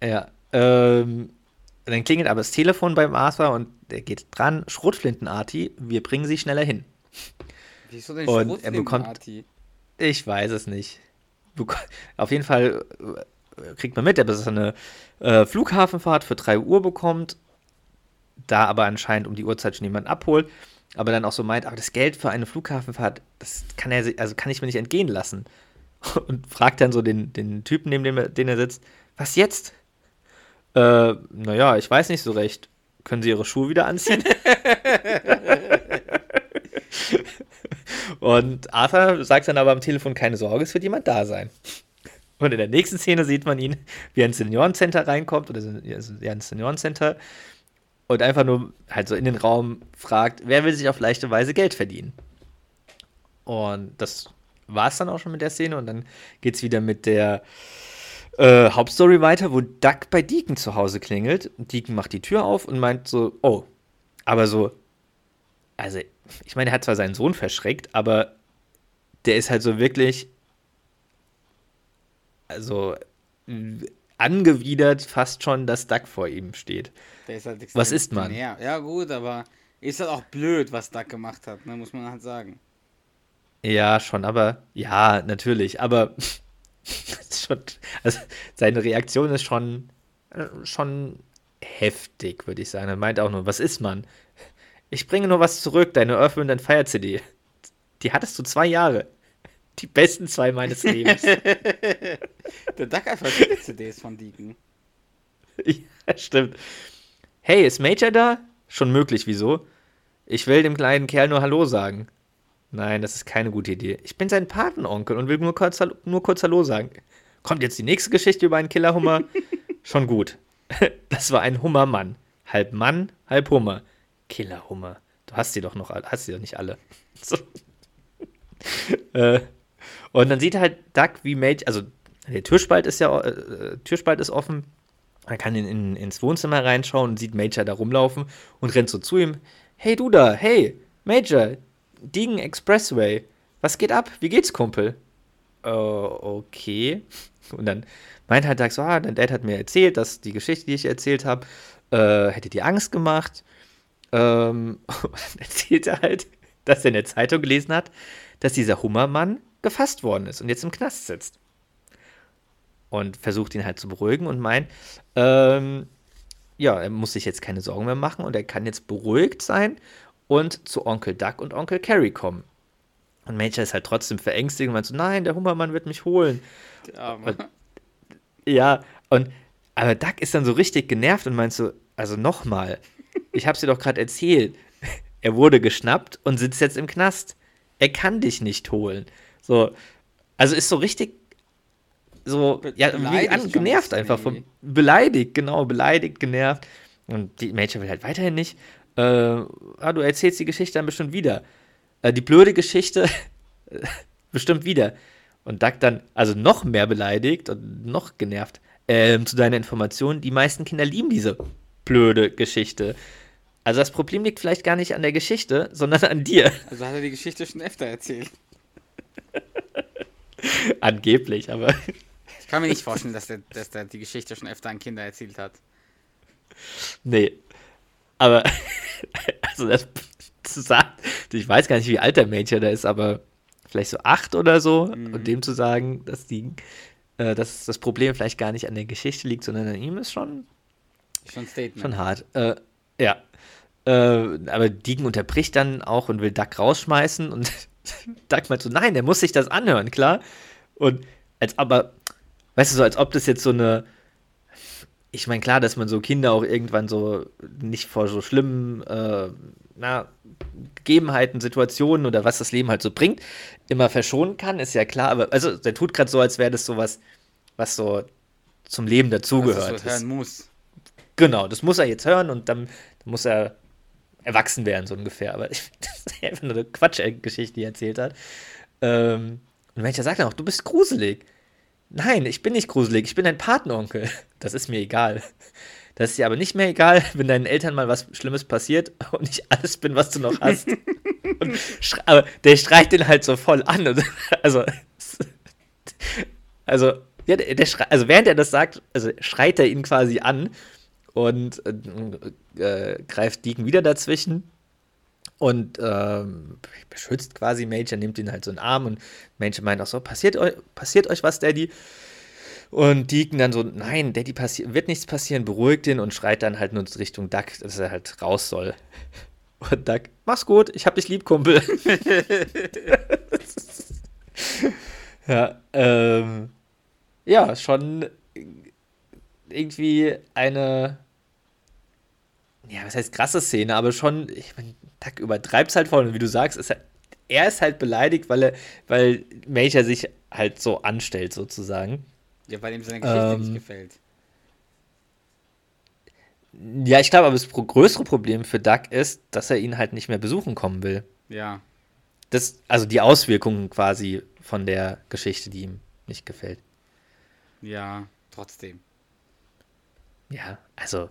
Ja. Ähm, dann klingelt aber das Telefon beim Arthur und der geht dran. Schrotflintenarti, wir bringen sie schneller hin. Wieso denn Und er bekommt-? Ich weiß es nicht. Auf jeden Fall äh, kriegt man mit, dass er eine äh, Flughafenfahrt für 3 Uhr bekommt, da aber anscheinend um die Uhrzeit schon jemand abholt, aber dann auch so meint, aber das Geld für eine Flughafenfahrt, das kann er, also kann ich mir nicht entgehen lassen. <laughs> Und fragt dann so den, den Typen, neben dem er, den er sitzt, was jetzt? Äh, naja, ich weiß nicht so recht. Können Sie Ihre Schuhe wieder anziehen? <laughs> Und Arthur sagt dann aber am Telefon, keine Sorge, es wird jemand da sein. Und in der nächsten Szene sieht man ihn, wie er ins Seniorencenter reinkommt, oder ja, ins Seniorencenter, und einfach nur halt so in den Raum fragt, wer will sich auf leichte Weise Geld verdienen? Und das war es dann auch schon mit der Szene. Und dann geht es wieder mit der äh, Hauptstory weiter, wo Duck bei Deacon zu Hause klingelt. Deacon macht die Tür auf und meint so, oh, aber so, also, ich meine, er hat zwar seinen Sohn verschreckt, aber der ist halt so wirklich, also, angewidert fast schon, dass Duck vor ihm steht. Der ist halt Was ist man? Ja, ja, gut, aber ist halt auch blöd, was Duck gemacht hat, ne, muss man halt sagen. Ja, schon, aber ja, natürlich, aber <laughs> schon, also seine Reaktion ist schon, äh, schon heftig, würde ich sagen. Er meint auch nur, was ist man? Ich bringe nur was zurück, deine Earth, Wind and Fire CD. Die hattest du zwei Jahre. Die besten zwei meines Lebens. <laughs> Der Duck hat verschiedene CDs von Deacon. <laughs> Ja, stimmt. Hey, ist Major da? Schon möglich, wieso? Ich will dem kleinen Kerl nur Hallo sagen. Nein, das ist keine gute Idee. Ich bin sein Patenonkel und will nur kurz, nur kurz Hallo sagen. Kommt jetzt die nächste Geschichte über einen Killerhummer? <laughs> Schon gut. <laughs> Das war ein Hummermann. Halb Mann, halb Hummer. Killerhummer. Du hast sie doch noch, hast sie doch nicht alle. <laughs> So. äh, und dann sieht halt Duck, wie Major, also der Türspalt ist ja, äh, Türspalt ist offen. Er kann in, in, ins Wohnzimmer reinschauen und sieht Major da rumlaufen und rennt so zu ihm. Hey du da, hey, Major, Degen Expressway. Was geht ab? Wie geht's, Kumpel? Uh, okay. <laughs> Und dann meint halt Doug so, ah, dein Dad hat mir erzählt, dass die Geschichte, die ich erzählt habe, äh, hätte dir Angst gemacht. Ähm, <laughs> und dann erzählt er halt, dass er in der Zeitung gelesen hat, dass dieser Hummermann gefasst worden ist und jetzt im Knast sitzt. Und versucht ihn halt zu beruhigen und meint, ähm, ja, er muss sich jetzt keine Sorgen mehr machen und er kann jetzt beruhigt sein und zu Onkel Duck und Onkel Carrie kommen. Und Major ist halt trotzdem verängstigt und meint so, nein, der Hummermann wird mich holen. Und, ja, und aber Duck ist dann so richtig genervt und meint so, also nochmal, ich hab's dir doch gerade erzählt. <laughs> Er wurde geschnappt und sitzt jetzt im Knast. Er kann dich nicht holen. So, also ist so richtig so, ja, an, genervt einfach. Vom, beleidigt, genau, beleidigt, genervt. Und die Major will halt weiterhin nicht. Äh, ah, du erzählst die Geschichte dann bestimmt wieder. Äh, die blöde Geschichte <laughs> bestimmt wieder. Und Doug dann, also noch mehr beleidigt und noch genervt. Ähm, zu deiner Information, die meisten Kinder lieben diese blöde Geschichte. Also das Problem liegt vielleicht gar nicht an der Geschichte, sondern an dir. Also hat er die Geschichte schon öfter erzählt. <laughs> Angeblich, aber. Ich kann mir nicht vorstellen, dass der, dass der die Geschichte schon öfter an Kinder erzählt hat. Nee. Aber, <laughs> also das zu sagen, ich weiß gar nicht, wie alt der Mädchen da ist, aber vielleicht so acht oder so. Mhm. Und dem zu sagen, dass die, äh, dass das Problem vielleicht gar nicht an der Geschichte liegt, sondern an ihm, ist schon, schon, Statement. schon hart. Äh, ja. Äh, aber Deegan unterbricht dann auch und will Duck rausschmeißen und <laughs> Duck meint so, nein, der muss sich das anhören, klar. Und als aber, weißt du, so als ob das jetzt so eine, ich meine, klar, dass man so Kinder auch irgendwann so nicht vor so schlimmen äh, na, Gegebenheiten, Situationen oder was das Leben halt so bringt, immer verschonen kann, ist ja klar. Aber also, der tut gerade so, als wäre das so was, was so zum Leben dazugehört. Was er hören muss. Genau, das muss er jetzt hören und dann, dann muss er erwachsen werden, so ungefähr. Aber ich, <laughs> das ist einfach nur eine Quatschgeschichte, die er erzählt hat. Ähm, und Mensch, er sagt dann auch, du bist gruselig. Nein, ich bin nicht gruselig, ich bin dein Patenonkel. <laughs> Das ist mir egal. Das ist dir aber nicht mehr egal, <laughs> wenn deinen Eltern mal was Schlimmes passiert <laughs> und ich alles bin, was du noch hast. und, aber der streicht den halt so voll an. also, also, ja, der, der also während er das sagt, also schreit er ihn quasi an und äh, äh, greift Deacon wieder dazwischen und ähm, beschützt quasi Major, nimmt ihn halt so in den Arm und Major meint auch so, passiert euch, passiert euch was, Daddy? Und Deacon dann so, nein, Daddy wird nichts passieren, beruhigt ihn und schreit dann halt nur Richtung Duck, dass er halt raus soll. <laughs> Und Duck, mach's gut, ich hab dich lieb, Kumpel. <laughs> ja, ähm, ja, schon irgendwie eine, ja, was heißt krasse Szene, aber schon, ich meine, Tack übertreibt es halt voll. Und wie du sagst, ist halt, er ist halt beleidigt, weil er, weil Major sich halt so anstellt, sozusagen. Ja, weil ihm seine Geschichte ähm, nicht gefällt. Ja, ich glaube, aber das größere Problem für Doug ist, dass er ihn halt nicht mehr besuchen kommen will. Ja. das, also die Auswirkungen quasi von der Geschichte, die ihm nicht gefällt. Ja, trotzdem. Ja, also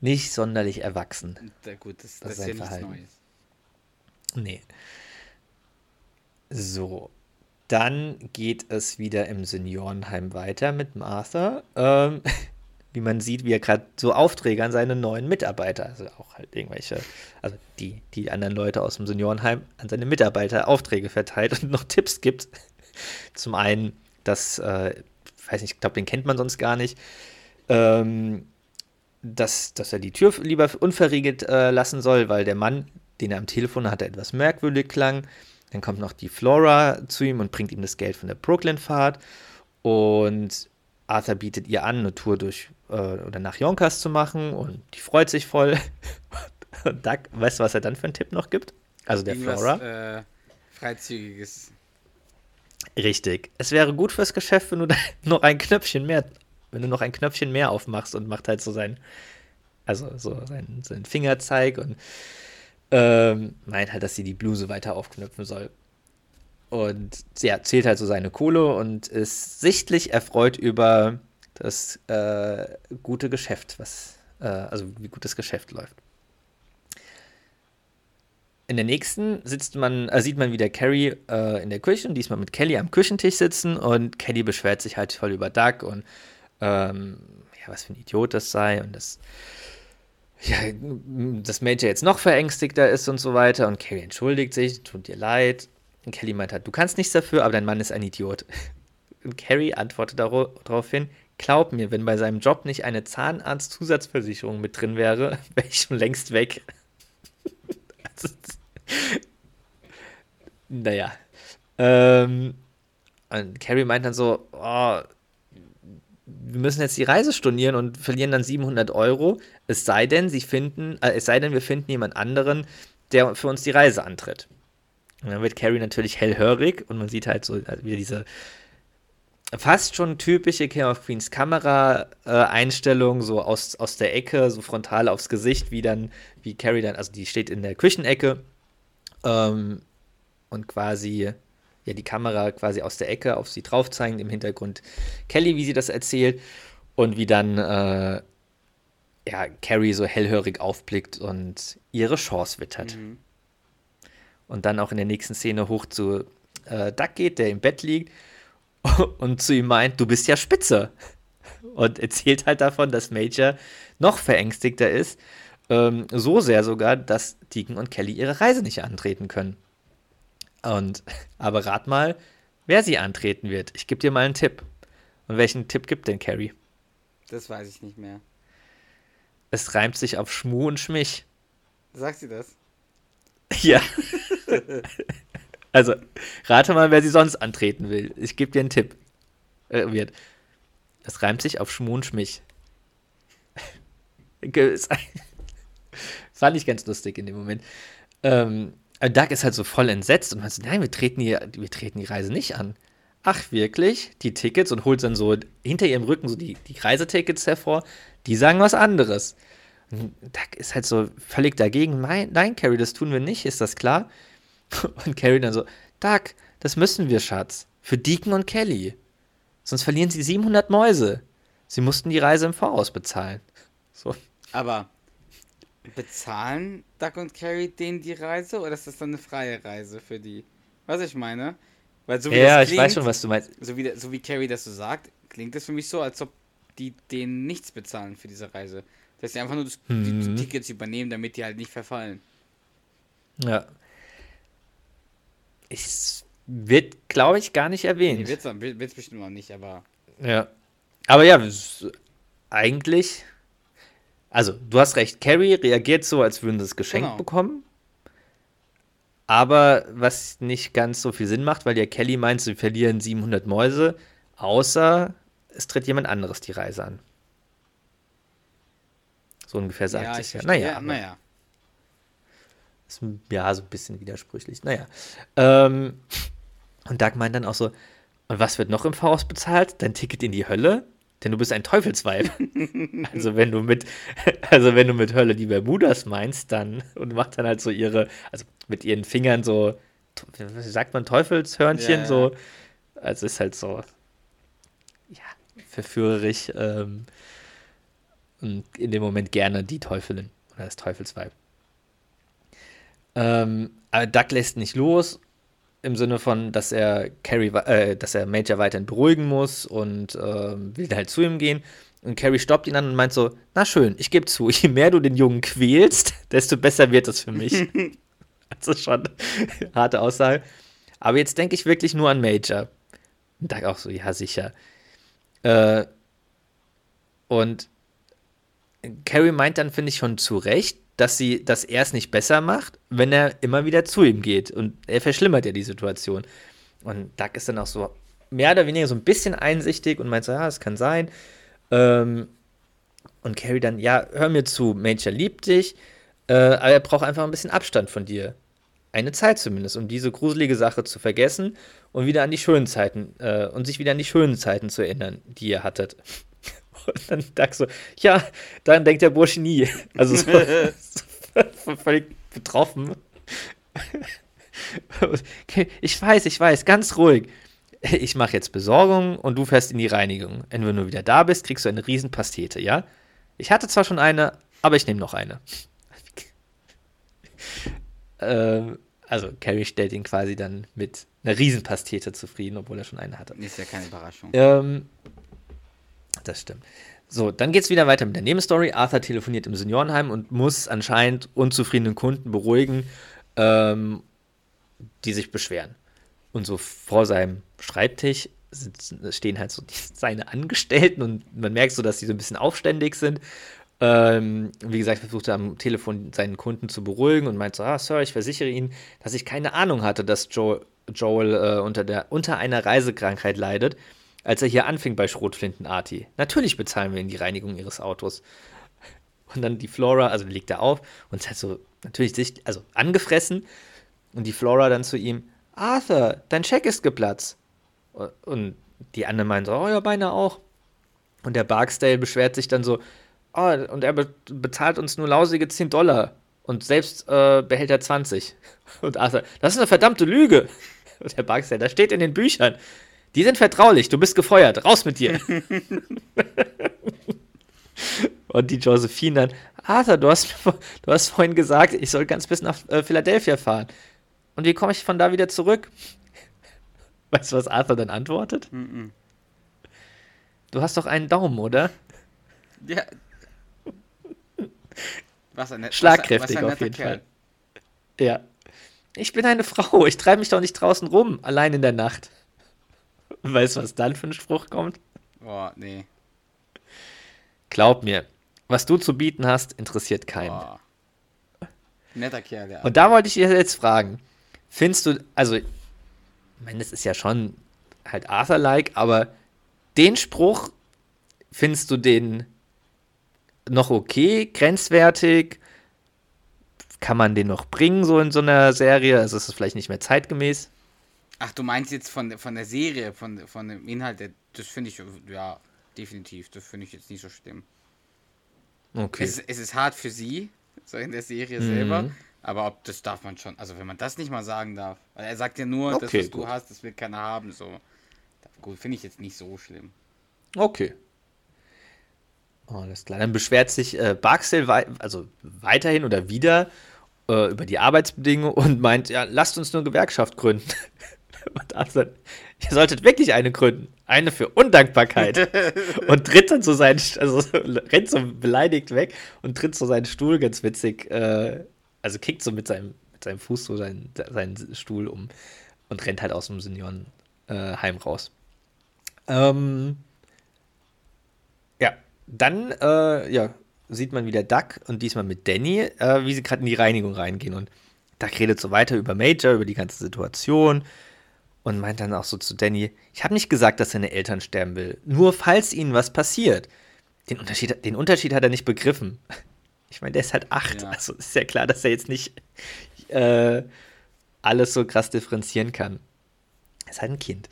nicht sonderlich erwachsen. Da, gut, das, Das das, ist ja ein nichts Verhalten. Neues. Nee. So. Dann geht es wieder im Seniorenheim weiter mit Martha. Ähm, <laughs> wie man sieht, wie er gerade so Aufträge an seine neuen Mitarbeiter, also auch halt irgendwelche, also die, die anderen Leute aus dem Seniorenheim an seine Mitarbeiter Aufträge verteilt und <laughs> noch Tipps gibt. Zum einen, dass, äh, weiß nicht, ich glaube, den kennt man sonst gar nicht, ähm, dass, dass er die Tür lieber unverriegelt äh, lassen soll, weil der Mann, den er am Telefon hatte, etwas merkwürdig klang. Dann kommt noch die Flora zu ihm und bringt ihm das Geld von der Brooklyn-Fahrt. Und Arthur bietet ihr an, eine Tour durch äh, oder nach Yonkers zu machen und die freut sich voll. <laughs> Und Doug, weißt du, was er dann für einen Tipp noch gibt? Also der Irgendwas, Flora. Äh, Freizügiges. Richtig. Es wäre gut fürs Geschäft, wenn du da <laughs> noch ein Knöpfchen mehr, wenn du noch ein Knöpfchen mehr aufmachst und macht halt so sein, also so seinen, seinen Fingerzeig und ähm, meint halt, dass sie die Bluse weiter aufknöpfen soll. Und sie erzählt halt so seine Kohle und ist sichtlich erfreut über das äh, gute Geschäft, was, äh, also wie gut das Geschäft läuft. In der nächsten sitzt man, äh, sieht man wieder Carrie äh, in der Küche und diesmal mit Kelly am Küchentisch sitzen und Kelly beschwert sich halt voll über Doug und ähm, ja, was für ein Idiot das sei und das ja, das Major jetzt noch verängstigter ist und so weiter und Carrie entschuldigt sich, tut dir leid und Kelly meint halt, du kannst nichts dafür, aber dein Mann ist ein Idiot. <laughs> Und Carrie antwortet daraufhin, glaub mir, wenn bei seinem Job nicht eine Zahnarzt-Zusatzversicherung mit drin wäre, <laughs> wäre ich schon längst weg. <laughs> Also, naja. Ähm, und Carrie meint dann so, oh, wir müssen jetzt die Reise stornieren und verlieren dann 700 Euro. Es sei denn, sie finden, äh, es sei denn, wir finden jemand anderen, der für uns die Reise antritt. Und dann wird Carrie natürlich hellhörig und man sieht halt so äh, wieder diese fast schon typische King of Queens Kamera-Einstellung, so aus, aus der Ecke, so frontal aufs Gesicht, wie dann, wie Carrie dann, also die steht in der Küchenecke ähm, und quasi, ja, die Kamera quasi aus der Ecke auf sie drauf zeigend, im Hintergrund Kelly, wie sie das erzählt und wie dann, äh, ja, Carrie so hellhörig aufblickt und ihre Chance wittert. Mhm. Und dann auch in der nächsten Szene hoch zu äh, Duck geht, der im Bett liegt <laughs> und zu ihm meint, du bist ja spitze. Und erzählt halt davon, dass Major noch verängstigter ist. Ähm, so sehr sogar, dass Deacon und Kelly ihre Reise nicht antreten können. Und, <laughs> aber rat mal, wer sie antreten wird. Ich gebe dir mal einen Tipp. Und welchen Tipp gibt denn Carrie? Das weiß ich nicht mehr. Es reimt sich auf Schmu und Schmich. Sagt sie das? <laughs> Ja. also, rate mal, wer sie sonst antreten will. Ich gebe dir einen Tipp. Äh, wird. Es reimt sich auf Schmu und Schmich. <laughs> Fand ich ganz lustig in dem Moment. Ähm, äh, Doug ist halt so voll entsetzt und meint so, nein, wir treten, die, wir treten die Reise nicht an. Ach, wirklich? Die Tickets und holt dann so hinter ihrem Rücken so die, die Reisetickets hervor. Die sagen was anderes. Und Doug ist halt so völlig dagegen. Nein, nein, Carrie, das tun wir nicht, ist das klar? <laughs> Und Carrie dann so, Doug, das müssen wir, Schatz. Für Deacon und Kelly. Sonst verlieren sie 700 Mäuse. Sie mussten die Reise im Voraus bezahlen. So. Aber bezahlen Duck und Carrie denen die Reise oder ist das dann eine freie Reise für die? Was ich meine? Weil so wie Ja, das ich weiß klingt, schon, was du meinst. So wie, so wie Carrie das so sagt, klingt das für mich so, als ob die denen nichts bezahlen für diese Reise. Dass sie einfach nur das, die, Mhm. die Tickets übernehmen, damit die halt nicht verfallen. Ja. Es wird, glaube ich, gar nicht erwähnt. Nee, dann- wird's bestimmt noch nicht, aber Ja. Aber ja, es- eigentlich. Also, du hast recht. Carrie reagiert so, als würden sie es geschenkt Genau. bekommen. Aber was nicht ganz so viel Sinn macht, weil ja Kelly meint, sie verlieren 700 Mäuse, außer es tritt jemand anderes die Reise an. So ungefähr sagt ja, sie ich es ja. Naja, ja, naja. ist, ja, so ein bisschen widersprüchlich. Naja. Ähm, und Doug meint dann auch so, und was wird noch im Voraus bezahlt? Dein Ticket in die Hölle? Denn du bist ein Teufelsweib. also wenn du mit, <laughs> also wenn du mit Hölle die Bermudas meinst, dann und macht dann halt so ihre, also mit ihren Fingern so, wie sagt man, Teufelshörnchen, ja. so, also ist halt so, ja, verführerisch ähm, und in dem Moment gerne die Teufelin oder das Teufelsweib. Ähm, aber Duck lässt nicht los im Sinne von, dass er Carrie, äh, dass er Major weiterhin beruhigen muss und äh, will halt zu ihm gehen. Und Carrie stoppt ihn an und meint so: Na schön, ich gebe zu, je mehr du den Jungen quälst, desto besser wird es für mich. ist <laughs> schon eine <laughs> harte Aussage. Aber jetzt denke ich wirklich nur an Major. Und Doug auch so: Ja, sicher. Äh, und Carrie meint dann, finde ich, schon zu Recht, dass sie, dass er es nicht besser macht, wenn er immer wieder zu ihm geht. Und er verschlimmert ja die Situation. Und Doug ist dann auch so mehr oder weniger so ein bisschen einsichtig und meint so, ja, es kann sein. Ähm, und Carrie dann, ja, hör mir zu, Major liebt dich, äh, aber er braucht einfach ein bisschen Abstand von dir. Eine Zeit zumindest, um diese gruselige Sache zu vergessen und wieder an die schönen Zeiten äh, und sich wieder an die schönen Zeiten zu erinnern, die ihr hattet. Und dann Doug so, ja, dann denkt der Bursche nie. Also so, <laughs> so völlig betroffen. Okay, ich weiß, ich weiß, ganz ruhig. Ich mache jetzt Besorgung und du fährst in die Reinigung. Und wenn du wieder da bist, kriegst du eine riesen Pastete, ja? Ich hatte zwar schon eine, aber ich nehme noch eine. ähm, also Carrie stellt ihn quasi dann mit einer Riesenpastete zufrieden, obwohl er schon eine hatte. Ist ja keine Überraschung. Ähm, das stimmt. So, dann geht es wieder weiter mit der Nebenstory. Arthur telefoniert im Seniorenheim und muss anscheinend unzufriedene Kunden beruhigen, ähm, die sich beschweren. Und so vor seinem Schreibtisch sitzen, stehen halt so die, <laughs> seine Angestellten und man merkt so, dass die so ein bisschen aufständig sind. Ähm, wie gesagt, versucht er am Telefon seinen Kunden zu beruhigen und meint so, ah, Sir, ich versichere Ihnen, dass ich keine Ahnung hatte, dass Joel, Joel äh, unter, der, unter einer Reisekrankheit leidet als er hier anfing bei Schrotflinten-Arti. Natürlich bezahlen wir ihn die Reinigung ihres Autos. Und dann die Flora, also legt er auf und ist halt so natürlich sich, also angefressen. Und die Flora dann zu ihm, Arthur, dein Scheck ist geplatzt. Und die andere meint so, oh ja, beinahe auch. Und der Barksdale beschwert sich dann so, oh, und er be bezahlt uns nur lausige 10 Dollar. Und selbst äh, behält er 20. Und Arthur, das ist eine verdammte Lüge. Und der Barksdale, das steht in den Büchern. Die sind vertraulich, du bist gefeuert, raus mit dir. <laughs> Und die Josephine dann, Arthur, du hast, du hast vorhin gesagt, ich soll ganz bis nach äh, Philadelphia fahren. Und wie komme ich von da wieder zurück? <laughs> Weißt du, was Arthur dann antwortet? Mm -mm. Du hast doch einen Daumen, oder? Ja. Was ein, Schlagkräftig was ein auf jeden Kerl. Fall. Ja. Ich bin eine Frau, ich treibe mich doch nicht draußen rum, allein in der Nacht. <laughs> Weißt du, was dann für ein Spruch kommt? Boah, nee. Glaub mir, was du zu bieten hast, interessiert keinen. Boah. Netter Kerl, ja. Und da wollte ich dir jetzt fragen, findest du, also, ich meine, das ist ja schon halt Arthur-like, aber den Spruch, findest du den noch okay, grenzwertig? Kann man den noch bringen, so in so einer Serie? Also ist es vielleicht nicht mehr zeitgemäß? Ach, du meinst jetzt von, von der Serie, von, von dem Inhalt, das finde ich, ja, definitiv, das finde ich jetzt nicht so schlimm. Okay. Es, es, ist hart für sie, so in der Serie mhm. selber, aber ob das darf man schon, also wenn man das nicht mal sagen darf, weil er sagt ja nur, okay, das, was gut. du hast, das will keiner haben, so. Gut, finde ich jetzt nicht so schlimm. Okay. Alles klar. Dann beschwert sich äh, Barksdale wei also weiterhin oder wieder äh, über die Arbeitsbedingungen und meint, ja, lasst uns nur Gewerkschaft gründen. <laughs> Ihr solltet wirklich eine gründen. Eine für Undankbarkeit. <laughs> und tritt dann so seinen, also <laughs> rennt so beleidigt weg und tritt so seinen Stuhl ganz witzig, äh, also kickt so mit seinem, mit seinem Fuß so seinen, seinen Stuhl um und rennt halt aus dem Seniorenheim äh, raus. Ähm, ja, dann, äh, ja, sieht man wieder Duck und diesmal mit Danny, äh, wie sie gerade in die Reinigung reingehen. Und Duck redet so weiter über Major, über die ganze Situation und meint dann auch so zu Danny, ich habe nicht gesagt, dass seine Eltern sterben will, nur falls ihnen was passiert. Den Unterschied, den Unterschied hat er nicht begriffen. <laughs> Ich meine, der ist halt acht, ja. also ist ja klar, dass er jetzt nicht äh, alles so krass differenzieren kann. Er ist halt ein Kind.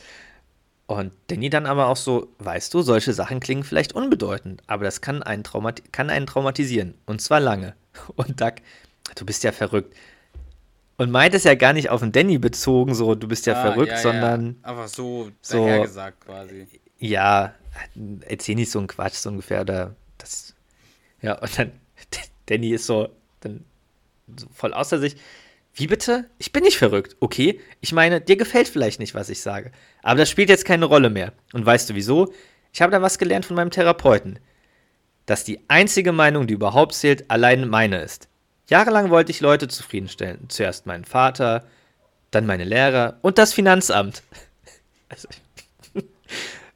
Und Danny dann aber auch so, weißt du, solche Sachen klingen vielleicht unbedeutend, aber das kann einen, Traumat kann einen traumatisieren. Und zwar lange. <laughs> Und Doug, du bist ja verrückt. Und meint es ja gar nicht auf den Danny bezogen, so, du bist ja Ah, verrückt, ja, ja. sondern Einfach so, so- dahergesagt quasi. ja, erzähl nicht so einen Quatsch, so ungefähr, oder das, ja, und dann, <laughs> Danny ist so, dann so voll außer sich. Wie bitte? Ich bin nicht verrückt, okay? Ich meine, dir gefällt vielleicht nicht, was ich sage. Aber das spielt jetzt keine Rolle mehr. Und weißt du wieso? Ich habe da was gelernt von meinem Therapeuten. Dass die einzige Meinung, die überhaupt zählt, allein meine ist. Jahrelang wollte ich Leute zufriedenstellen. Zuerst meinen Vater, dann meine Lehrer und das Finanzamt. <laughs> Also, <laughs>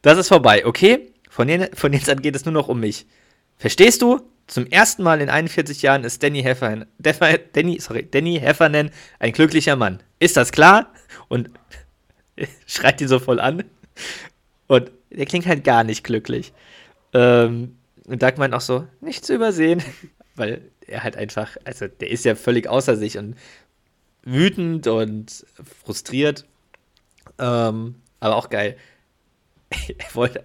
das ist vorbei, okay? Von, jen- von jetzt an geht es nur noch um mich. Verstehst du? Zum ersten Mal in 41 Jahren ist Danny Heffernan, Danny, sorry, Danny Heffernan ein glücklicher Mann. Ist das klar? Und <laughs> schreit ihn so voll an. Und der klingt halt gar nicht glücklich. Ähm, und Doug meint auch so, nicht zu übersehen. Weil er halt einfach, also der ist ja völlig außer sich und wütend und frustriert. Ähm, aber auch geil. <laughs> Er wollte,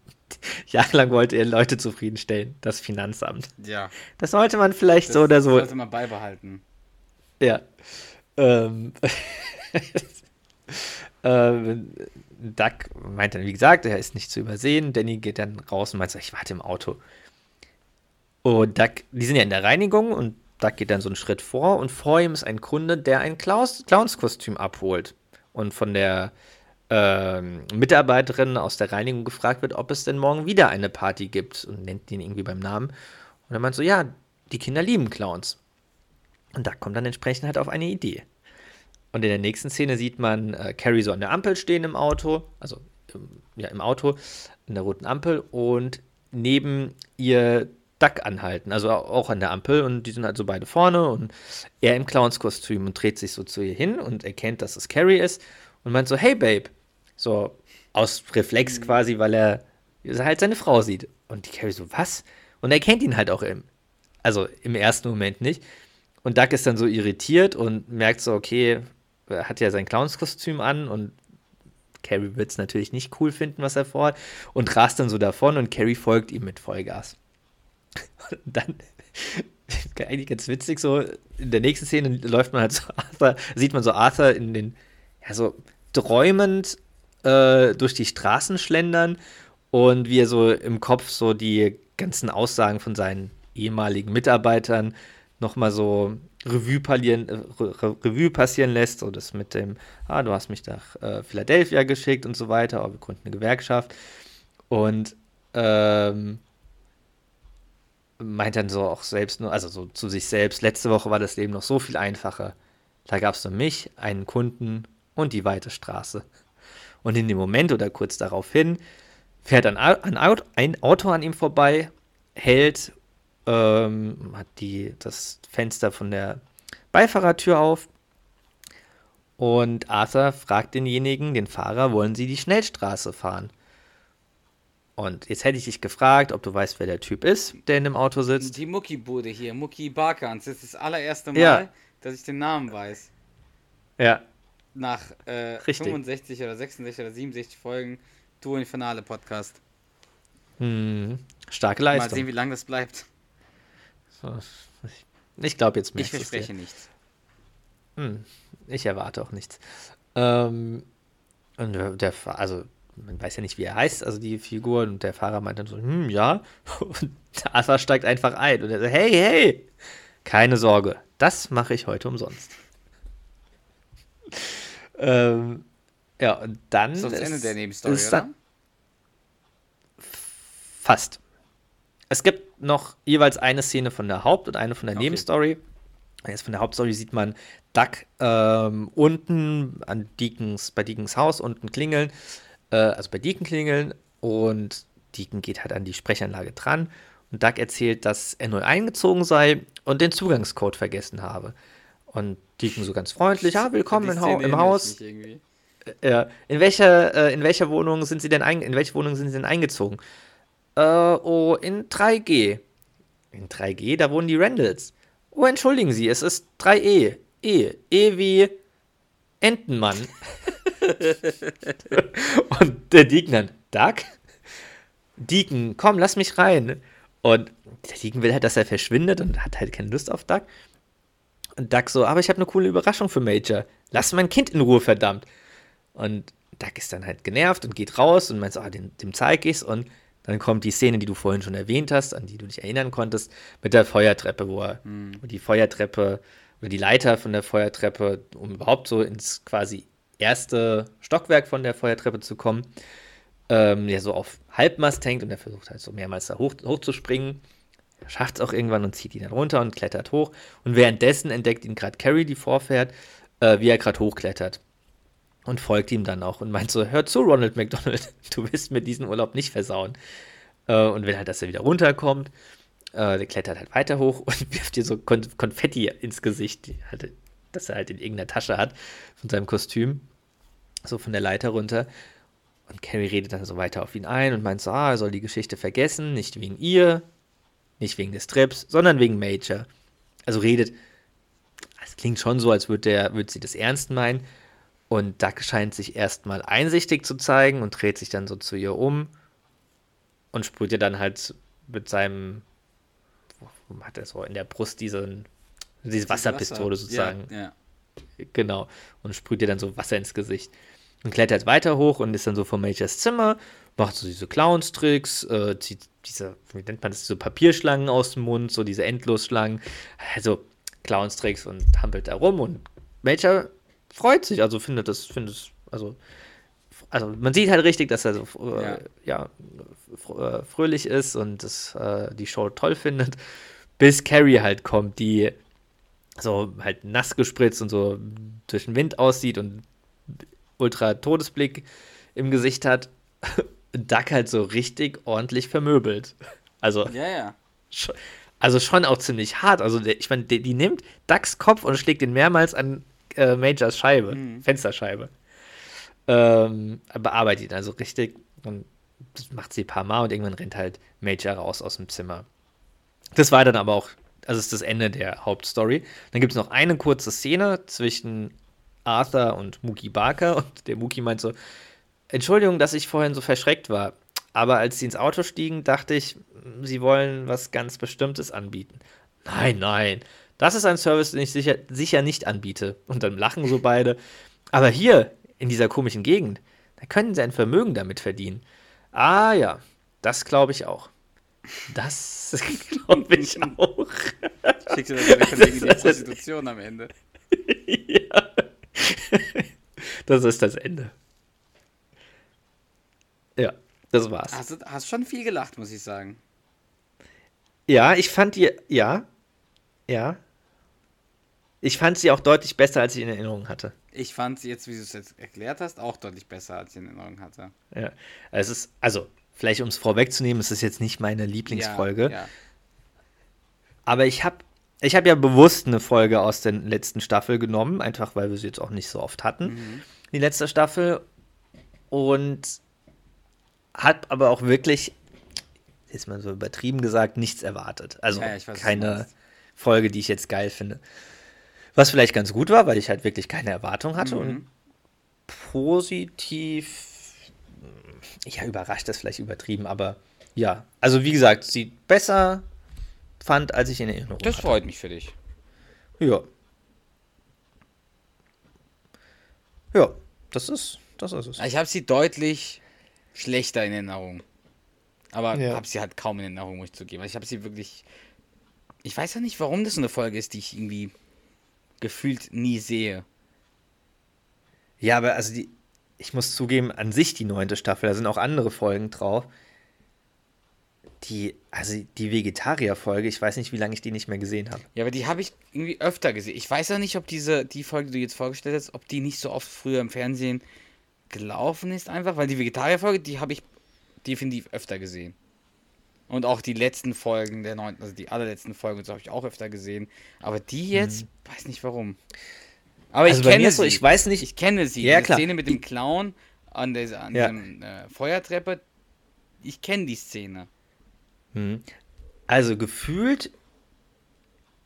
<laughs> jahrelang wollte er Leute zufriedenstellen, das Finanzamt. Ja. Das sollte man vielleicht Das so oder so. sollte man beibehalten. Ja. Ähm, <laughs> ähm, Doug meint dann, wie gesagt, er ist nicht zu übersehen. Danny geht dann raus und meint so, ich warte im Auto. Und Doug, die sind ja in der Reinigung und Doug geht dann so einen Schritt vor und vor ihm ist ein Kunde, der ein Clownskostüm abholt und von der ähm, Mitarbeiterin aus der Reinigung gefragt wird, ob es denn morgen wieder eine Party gibt und nennt ihn irgendwie beim Namen. Und er meint so, ja, die Kinder lieben Clowns. Und da kommt dann entsprechend halt auf eine Idee. Und in der nächsten Szene sieht man äh, Carrie so an der Ampel stehen im Auto, also ähm, ja im Auto, in der roten Ampel und neben ihr Duck anhalten, also au- auch an der Ampel und die sind halt so beide vorne und er im Clownskostüm und dreht sich so zu ihr hin und erkennt, dass es Carrie ist und meint so, hey Babe, so aus Reflex quasi, weil er halt seine Frau sieht. Und die Carrie so, was? Und er kennt ihn halt auch im, also im ersten Moment nicht. Und Doug ist dann so irritiert und merkt so, okay, er hat ja sein Clownskostüm an und Carrie wird es natürlich nicht cool finden, was er vorhat und rast dann so davon und Carrie folgt ihm mit Vollgas. Und dann, eigentlich ganz witzig, so in der nächsten Szene läuft man halt so Arthur, sieht man so Arthur in den, ja, so träumend äh, durch die Straßen schlendern und wie er so im Kopf so die ganzen Aussagen von seinen ehemaligen Mitarbeitern nochmal so Revue, parlieren, äh, Re Revue passieren lässt. So das mit dem, ah, du hast mich nach äh, Philadelphia geschickt und so weiter, aber wir gründen eine Gewerkschaft. Und ähm, meint dann so auch selbst nur, also so zu sich selbst, letzte Woche war das Leben noch so viel einfacher. Da gab es nur mich, einen Kunden und die weite Straße. Und in dem Moment oder kurz darauf hin fährt ein, ein Auto an ihm vorbei, hält, ähm, hat die, das Fenster von der Beifahrertür auf und Arthur fragt denjenigen, den Fahrer, wollen Sie die Schnellstraße fahren? Und jetzt hätte ich dich gefragt, ob du weißt, wer der Typ ist, der in dem Auto sitzt. Die Mucki-Bude hier, Mucki Barkans. Das ist das allererste Mal, Ja. dass ich den Namen weiß. Ja, Nach äh, Richtig. 65 oder 66 oder 67 Folgen Duo Infernale Podcast. hm, starke Mal Leistung. sehen, wie lange das bleibt. Ich glaube jetzt Ich du's dir. verspreche nichts. Hm, ich erwarte auch nichts. Ähm, und der, also man weiß ja nicht, wie er heißt, also die Figur, und der Fahrer meint dann so, hm, ja. <laughs> Und der Arthur steigt einfach ein und er sagt, hey, hey, keine Sorge, das mache ich heute umsonst. ähm, ja, und dann Das ist das Ende der Nebenstory, ist oder? Fast. Es gibt noch jeweils eine Szene von der Haupt- und eine von der Okay. Nebenstory. Jetzt von der Hauptstory sieht man Duck ähm, unten an Deacons, bei Deacons Haus unten klingeln, äh, also bei Deacon klingeln und Deacon geht halt an die Sprechanlage dran und Duck erzählt, dass er neu eingezogen sei und den Zugangscode vergessen habe. Und Deacon so ganz freundlich, ja, willkommen im, Hau im Haus. Ja. In welcher, äh, in welcher Wohnung sind Sie denn ein, in welche Wohnung sind Sie denn eingezogen? Äh, oh, in 3G. In 3G, da wohnen die Randalls. Oh, entschuldigen Sie, es ist 3E. E. E wie Entenmann. <laughs> <laughs> und der Deacon dann, Doug? Deacon, komm, lass mich rein. Und der Deacon will halt, dass er verschwindet und hat halt keine Lust auf Doug. Und Doug so, aber ich habe eine coole Überraschung für Major. Lass mein Kind in Ruhe, verdammt. Und Doug ist dann halt genervt und geht raus und meint so, ah, dem, dem zeig ich's. Und dann kommt die Szene, die du vorhin schon erwähnt hast, an die du dich erinnern konntest, mit der Feuertreppe, wo, er, Hm. wo die Feuertreppe oder die Leiter von der Feuertreppe, um überhaupt so ins quasi erste Stockwerk von der Feuertreppe zu kommen, ähm, der so auf Halbmast hängt und er versucht halt so mehrmals da hoch, hochzuspringen. Schafft es auch irgendwann und zieht ihn dann runter und klettert hoch. Und währenddessen entdeckt ihn gerade Carrie, die vorfährt, äh, wie er gerade hochklettert. Und folgt ihm dann auch und meint so: Hör zu, Ronald McDonald, <laughs> du wirst mir diesen Urlaub nicht versauen. Äh, und will halt, dass er wieder runterkommt. Äh, der klettert halt weiter hoch und <laughs> wirft dir so Kon Konfetti ins Gesicht, die halt, das er halt in irgendeiner Tasche hat von seinem Kostüm. So von der Leiter runter. Und Carrie redet dann so weiter auf ihn ein und meint so, ah, er soll die Geschichte vergessen, nicht wegen ihr, nicht wegen des Trips, sondern wegen Major. Also redet, es klingt schon so, als würde der, sie das ernst meinen. Und Duck scheint sich erstmal einsichtig zu zeigen und dreht sich dann so zu ihr um und sprüht ihr dann halt mit seinem, hat er so in der Brust diesen, diese Wasserpistole Wasser. sozusagen. Ja, ja. Genau. Und sprüht ihr dann so Wasser ins Gesicht. Und klettert weiter hoch und ist dann so vor Majors Zimmer, macht so diese Clownstricks, äh, zieht diese, wie nennt man das, so Papierschlangen aus dem Mund, so diese Endlosschlangen. Also Clownstricks und hampelt da rum und Major freut sich, also findet das, findet es, also, also man sieht halt richtig, dass er so äh, Ja. ja. äh, fröhlich ist und das, äh, die Show toll findet, bis Carrie halt kommt, die so halt nass gespritzt und so durch den Wind aussieht und ultra Todesblick im Gesicht hat. <laughs> Duck halt so richtig ordentlich vermöbelt. Also, ja, ja. sch- also schon auch ziemlich hart. Also der, ich meine, die, die nimmt Ducks Kopf und schlägt ihn mehrmals an äh, Majors Scheibe, Mhm. Fensterscheibe. Ähm, bearbeitet ihn also richtig und das macht sie ein paar Mal und irgendwann rennt halt Major raus aus dem Zimmer. Das war dann aber auch, also ist das Ende der Hauptstory. Dann gibt es noch eine kurze Szene zwischen Arthur und Mookie Barker und der Mookie meint so, Entschuldigung, dass ich vorhin so verschreckt war, aber als sie ins Auto stiegen, dachte ich, sie wollen was ganz Bestimmtes anbieten. Nein, nein, das ist ein Service, den ich sicher, sicher nicht anbiete. Und dann lachen so beide. Aber hier, in dieser komischen Gegend, da können sie ein Vermögen damit verdienen. Ah ja, das glaube ich auch. Das <laughs> glaube ich auch. Schickst du direkt von irgendwie die Das ist- Prostitution am Ende. ja. Das ist das Ende. Ja, das war's. Hast du hast schon viel gelacht, muss ich sagen. Ja, ich fand die, ja, ja. Ich fand sie auch deutlich besser, als ich in Erinnerung hatte. Ich fand sie jetzt, wie du es jetzt erklärt hast, auch deutlich besser, als ich in Erinnerung hatte. Ja. Es ist, also, vielleicht um es vorwegzunehmen, es ist jetzt nicht meine Lieblingsfolge, Ja, ja. aber ich habe ich hab ja bewusst eine Folge aus der letzten Staffel genommen, einfach weil wir sie jetzt auch nicht so oft hatten, Mhm. die letzte Staffel. Und hat aber auch wirklich, ist mal so übertrieben gesagt, nichts erwartet. Also Ja, weiß, keine. Folge, die ich jetzt geil finde. Was vielleicht ganz gut war, weil ich halt wirklich keine Erwartung hatte und Mhm. positiv, ja, überrascht das vielleicht übertrieben, aber ja, also wie gesagt, sie besser fand, als ich in Erinnerung Das hatte. freut mich für dich. Ja. Ja, das ist, das ist es. Ich habe sie deutlich schlechter in Erinnerung. Aber Ja. habe sie halt kaum in Erinnerung, muss ich zugeben. Also ich habe sie wirklich. Ich weiß ja nicht, warum das so eine Folge ist, die ich irgendwie gefühlt nie sehe. Ja, aber also die, ich muss zugeben, an sich die neunte Staffel, da sind auch andere Folgen drauf. Die, also die Vegetarier-Folge, ich weiß nicht, wie lange ich die nicht mehr gesehen habe. Ja, aber die habe ich irgendwie öfter gesehen. Ich weiß ja nicht, ob diese, die Folge, die du jetzt vorgestellt hast, ob die nicht so oft früher im Fernsehen gelaufen ist, einfach, weil die Vegetarier-Folge, die habe ich definitiv öfter gesehen. Und auch die letzten Folgen der neunten, also die allerletzten Folgen, so habe ich auch öfter gesehen. Aber die jetzt, weiß nicht warum. Aber. Also ich kenne so, ich weiß nicht- Ich kenne sie. Ja, die klar. Szene mit dem Clown an der an Ja. diesem, äh, Feuertreppe. Ich kenne die Szene. Mhm. Also gefühlt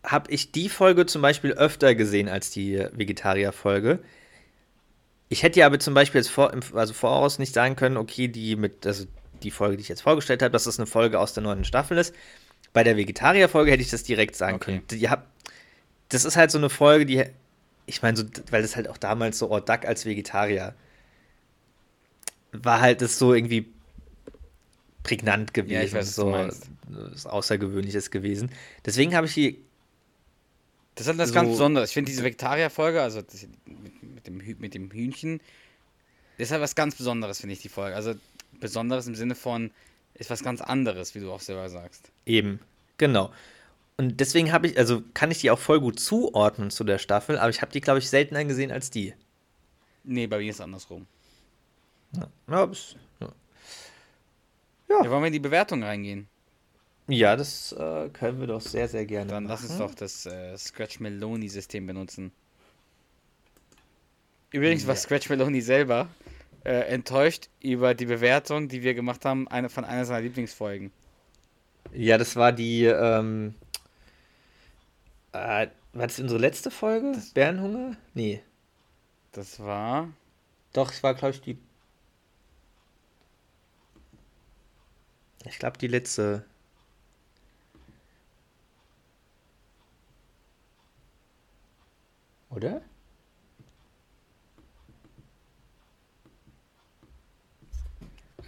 habe ich die Folge zum Beispiel öfter gesehen als die Vegetarier-Folge. Ich hätte ja aber zum Beispiel jetzt vor, also voraus nicht sagen können, okay, die mit, also die Folge, die ich jetzt vorgestellt habe, dass das eine Folge aus der neunten Staffel ist. Bei der Vegetarier-Folge hätte ich das direkt sagen Okay. können. Die hab, das ist halt so eine Folge, die, ich meine, so, weil das halt auch damals so, oh, Duck als Vegetarier war halt das so irgendwie prägnant gewesen. Ja, ich weiß, so was Außergewöhnliches gewesen. Deswegen habe ich die Das ist halt das So- ganz Besonderes. Ich finde diese Vegetarier-Folge, also das, mit, dem, mit dem Hühnchen, ist halt was ganz Besonderes, finde ich, die Folge. Also Besonderes im Sinne von, ist was ganz anderes, wie du auch selber sagst. Eben, genau. Und deswegen habe ich, also kann ich die auch voll gut zuordnen zu der Staffel, aber ich habe die, glaube ich, seltener gesehen als die. Nee, bei mir ist es andersrum. Ja, ja, das, ja. Ja, wollen wir in die Bewertung reingehen? ja das äh, können wir doch sehr, sehr gerne. Dann lass uns machen. doch das äh, Scratch Meloni-System benutzen. Übrigens war Ja. Scratch Meloni selber äh, enttäuscht über die Bewertung, die wir gemacht haben, eine, von einer seiner Lieblingsfolgen. Ja, das war die, ähm, äh, war das unsere letzte Folge? Bärenhunger? Nee. Das war. Doch, es war, glaube ich, die. Ich glaube, die letzte. Oder?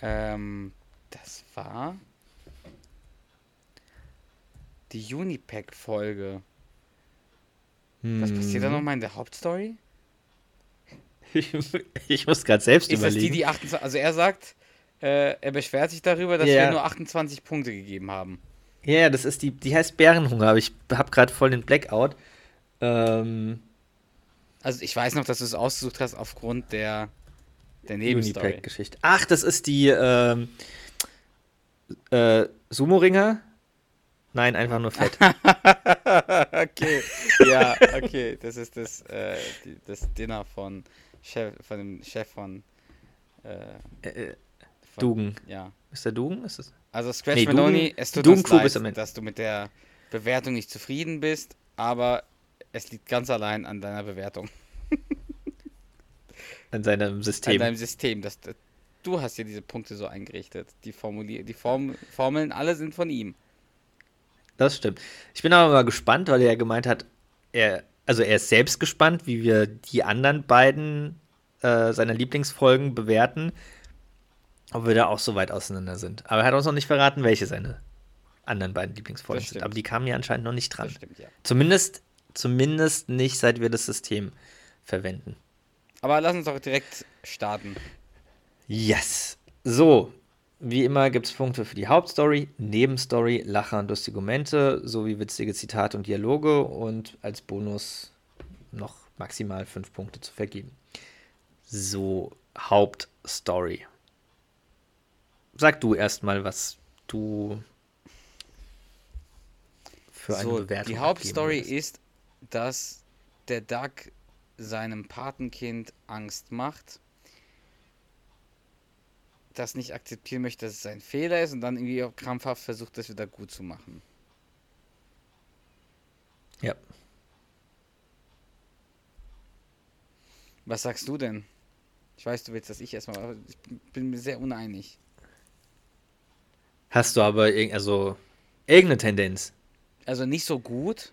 Ähm, das war. Die Unipack-Folge. Was passiert da Hm. nochmal in der Hauptstory? Ich, ich muss gerade selbst Ist das überlegen. die, die 28. Also er sagt, äh, er beschwert sich darüber, dass Ja. wir nur 28 Punkte gegeben haben. Ja, ja, das ist die, die heißt Bärenhunger, aber ich habe gerade voll den Blackout. Ähm, Also ich weiß noch, dass du es ausgesucht hast aufgrund der, der Nebenstory. Unipack-Geschichte. Ach, das ist die ähm, äh, Sumo-Ringer? Nein, einfach nur fett. <laughs> okay, ja, okay. Das ist das, äh, die, das Dinner von, Chef, von dem Chef von, äh, äh, von Dugen. Ja. Ist der Dugen? Ist es? Also Scratch Nee, Meloni, Dugen- es tut Dugen uns leid, dass du mit der Bewertung nicht zufrieden bist, aber es liegt ganz allein an deiner Bewertung, <laughs> An seinem an System. deinem System. Das, du hast ja diese Punkte so eingerichtet. Die, Formulier die Form Formeln, alle sind von ihm. Das stimmt. Ich bin aber mal gespannt, weil er ja gemeint hat, er, also er ist selbst gespannt, wie wir die anderen beiden äh, seiner Lieblingsfolgen bewerten, ob wir da auch so weit auseinander sind. Aber er hat uns noch nicht verraten, welche seine anderen beiden Lieblingsfolgen sind. Aber die kamen ja anscheinend noch nicht dran. Stimmt, ja. Zumindest, zumindest nicht, seit wir das System verwenden. Aber lass uns doch direkt starten. Yes. So, wie immer gibt es Punkte für die Hauptstory, Nebenstory, Lacher und lustige Momente sowie witzige Zitate und Dialoge und als Bonus noch maximal fünf Punkte zu vergeben. So, Hauptstory. Sag du erstmal, was du für eine so, Bewertung die Hauptstory ist, dass der Duck seinem Patenkind Angst macht, das nicht akzeptieren möchte, dass es ein Fehler ist und dann irgendwie auch krampfhaft versucht, das wieder gut zu machen. Ja. Was sagst du denn? Ich weiß, du willst, dass ich erstmal, aber ich bin mir sehr uneinig. Hast du aber irg also irgendeine Tendenz? Also nicht so gut.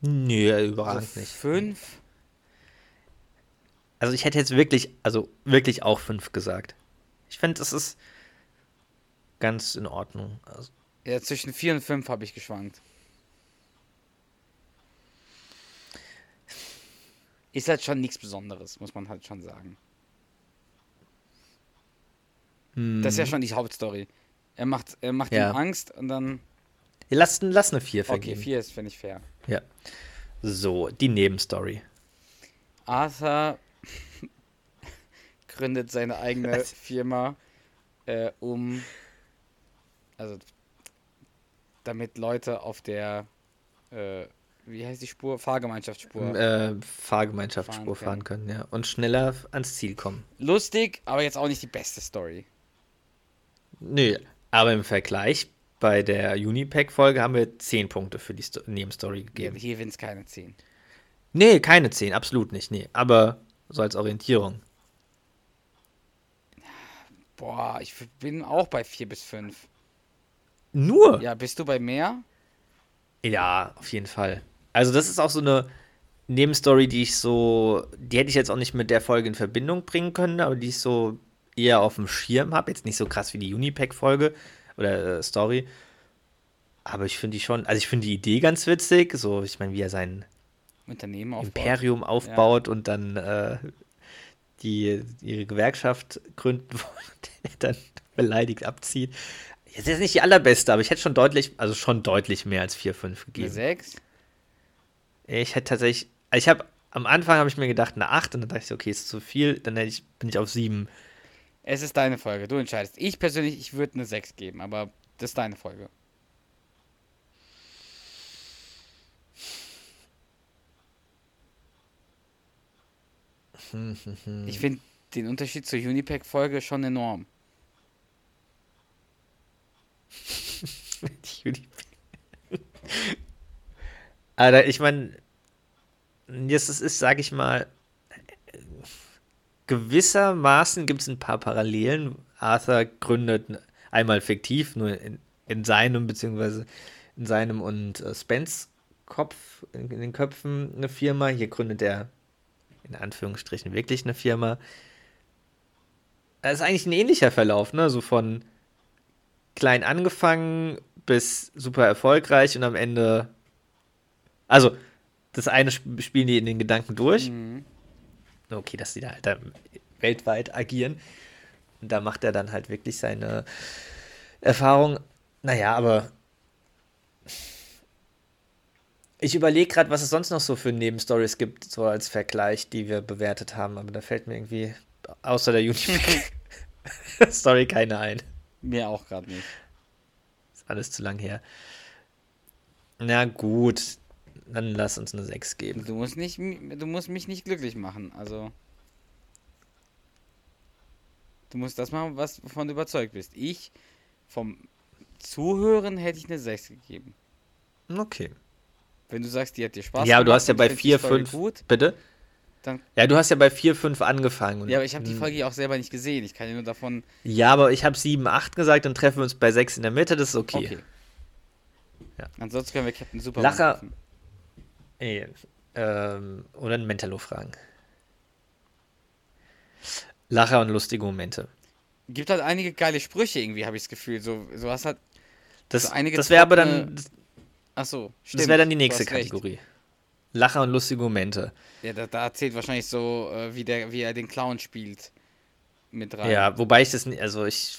Nö, Also überragend nicht. fünf. Also ich hätte jetzt wirklich, also wirklich auch fünf gesagt. Ich finde, das ist ganz in Ordnung. Also, Ja, zwischen vier und fünf habe ich geschwankt. Ist halt schon nichts Besonderes, muss man halt schon sagen. Das ist ja schon die Hauptstory. Er macht, er macht. Ja. ihm Angst und dann. lass, lass eine vier Okay, vergeben. vier ist, finde ich, fair. Ja. So, die Nebenstory. Arthur gründet seine eigene? Firma, äh, um. Also. Damit Leute auf der. Äh, wie heißt die Spur? Fahrgemeinschaftsspur. Äh, Fahrgemeinschaftsspur Fahren fahren können, ja. Und schneller ans Ziel kommen. Lustig, aber jetzt auch nicht die beste Story. Nö, aber im Vergleich bei der Unipack-Folge haben wir zehn Punkte für die Sto Nebenstory gegeben. hier sind es keine 10. Nee, keine zehn, absolut nicht, nee. Aber So als Orientierung. Boah, ich bin auch bei 4 bis 5. Nur? Ja, bist du bei mehr? Ja, auf jeden Fall. Also, das ist auch so eine Nebenstory, die ich so, die hätte ich jetzt auch nicht mit der Folge in Verbindung bringen können, aber die ich so eher auf dem Schirm habe. Jetzt nicht so krass wie die Unipack-Folge oder äh, Story. Aber ich finde die schon, also ich finde die Idee ganz witzig. So, ich meine, wie er sein Unternehmen aufbaut. Imperium aufbaut ja. und dann äh, die ihre Gewerkschaft gründen <laughs> wollen, dann beleidigt abzieht. Jetzt ist nicht die allerbeste, aber ich hätte schon deutlich, also schon deutlich mehr als 4, 5 gegeben. Eine 6? Ich hätte tatsächlich, ich habe am Anfang habe ich mir gedacht eine 8 und dann dachte ich, okay, ist zu viel, dann ich, bin ich auf 7. Es ist deine Folge, du entscheidest. Ich persönlich, ich würde eine 6 geben, aber das ist deine Folge. Ich finde den Unterschied zur Unipack-Folge schon enorm. <laughs> Alter, ich meine, jetzt ist, sage ich mal, gewissermaßen gibt es ein paar Parallelen. Arthur gründet einmal fiktiv, nur in, in seinem, beziehungsweise in seinem und äh, Spence Kopf, in, in den Köpfen eine Firma. Hier gründet er in Anführungsstrichen wirklich eine Firma. Das ist eigentlich ein ähnlicher Verlauf, ne? So von klein angefangen bis super erfolgreich und am Ende. Also, das eine spielen die in den Gedanken durch. Mhm. Okay, dass die da halt da weltweit agieren. Und da macht er dann halt wirklich seine Erfahrung. Naja, aber ich überlege gerade, was es sonst noch so für Nebenstories gibt, so als Vergleich, die wir bewertet haben, aber da fällt mir irgendwie außer der Unific-Story <laughs> keine ein. Mir auch gerade nicht. Ist alles zu lang her. Na gut, dann lass uns eine 6 geben. Du musst, nicht, du musst mich nicht glücklich machen, also. Du musst das machen, was, wovon du überzeugt bist. Ich, vom Zuhören hätte ich eine 6 gegeben. Okay. Wenn du sagst, die hat dir Spaß gemacht. Ja, du hast ja bei 4, 5. Gut, bitte? Dann, ja, du hast ja bei 4, 5 angefangen. Ja, aber ich habe die Folge auch selber nicht gesehen. Ich kann ja nur davon. Ja, aber ich habe 7, 8 gesagt, dann treffen wir uns bei 6 in der Mitte, das ist okay. okay. Ja. Ansonsten können wir Captain Super Lacher. Ey, ähm, oder ein Mentalo fragen. Lacher und lustige Momente. Gibt halt einige geile Sprüche irgendwie, habe ich das Gefühl. So, so hast halt. Das, so das wäre aber dann. Ach so, stimmt. Das wäre dann die nächste Kategorie. Recht. Lacher und lustige Momente. Ja, da, da zählt wahrscheinlich so, äh, wie, der, wie er den Clown spielt, mit rein. Ja, wobei ich das nicht, also ich,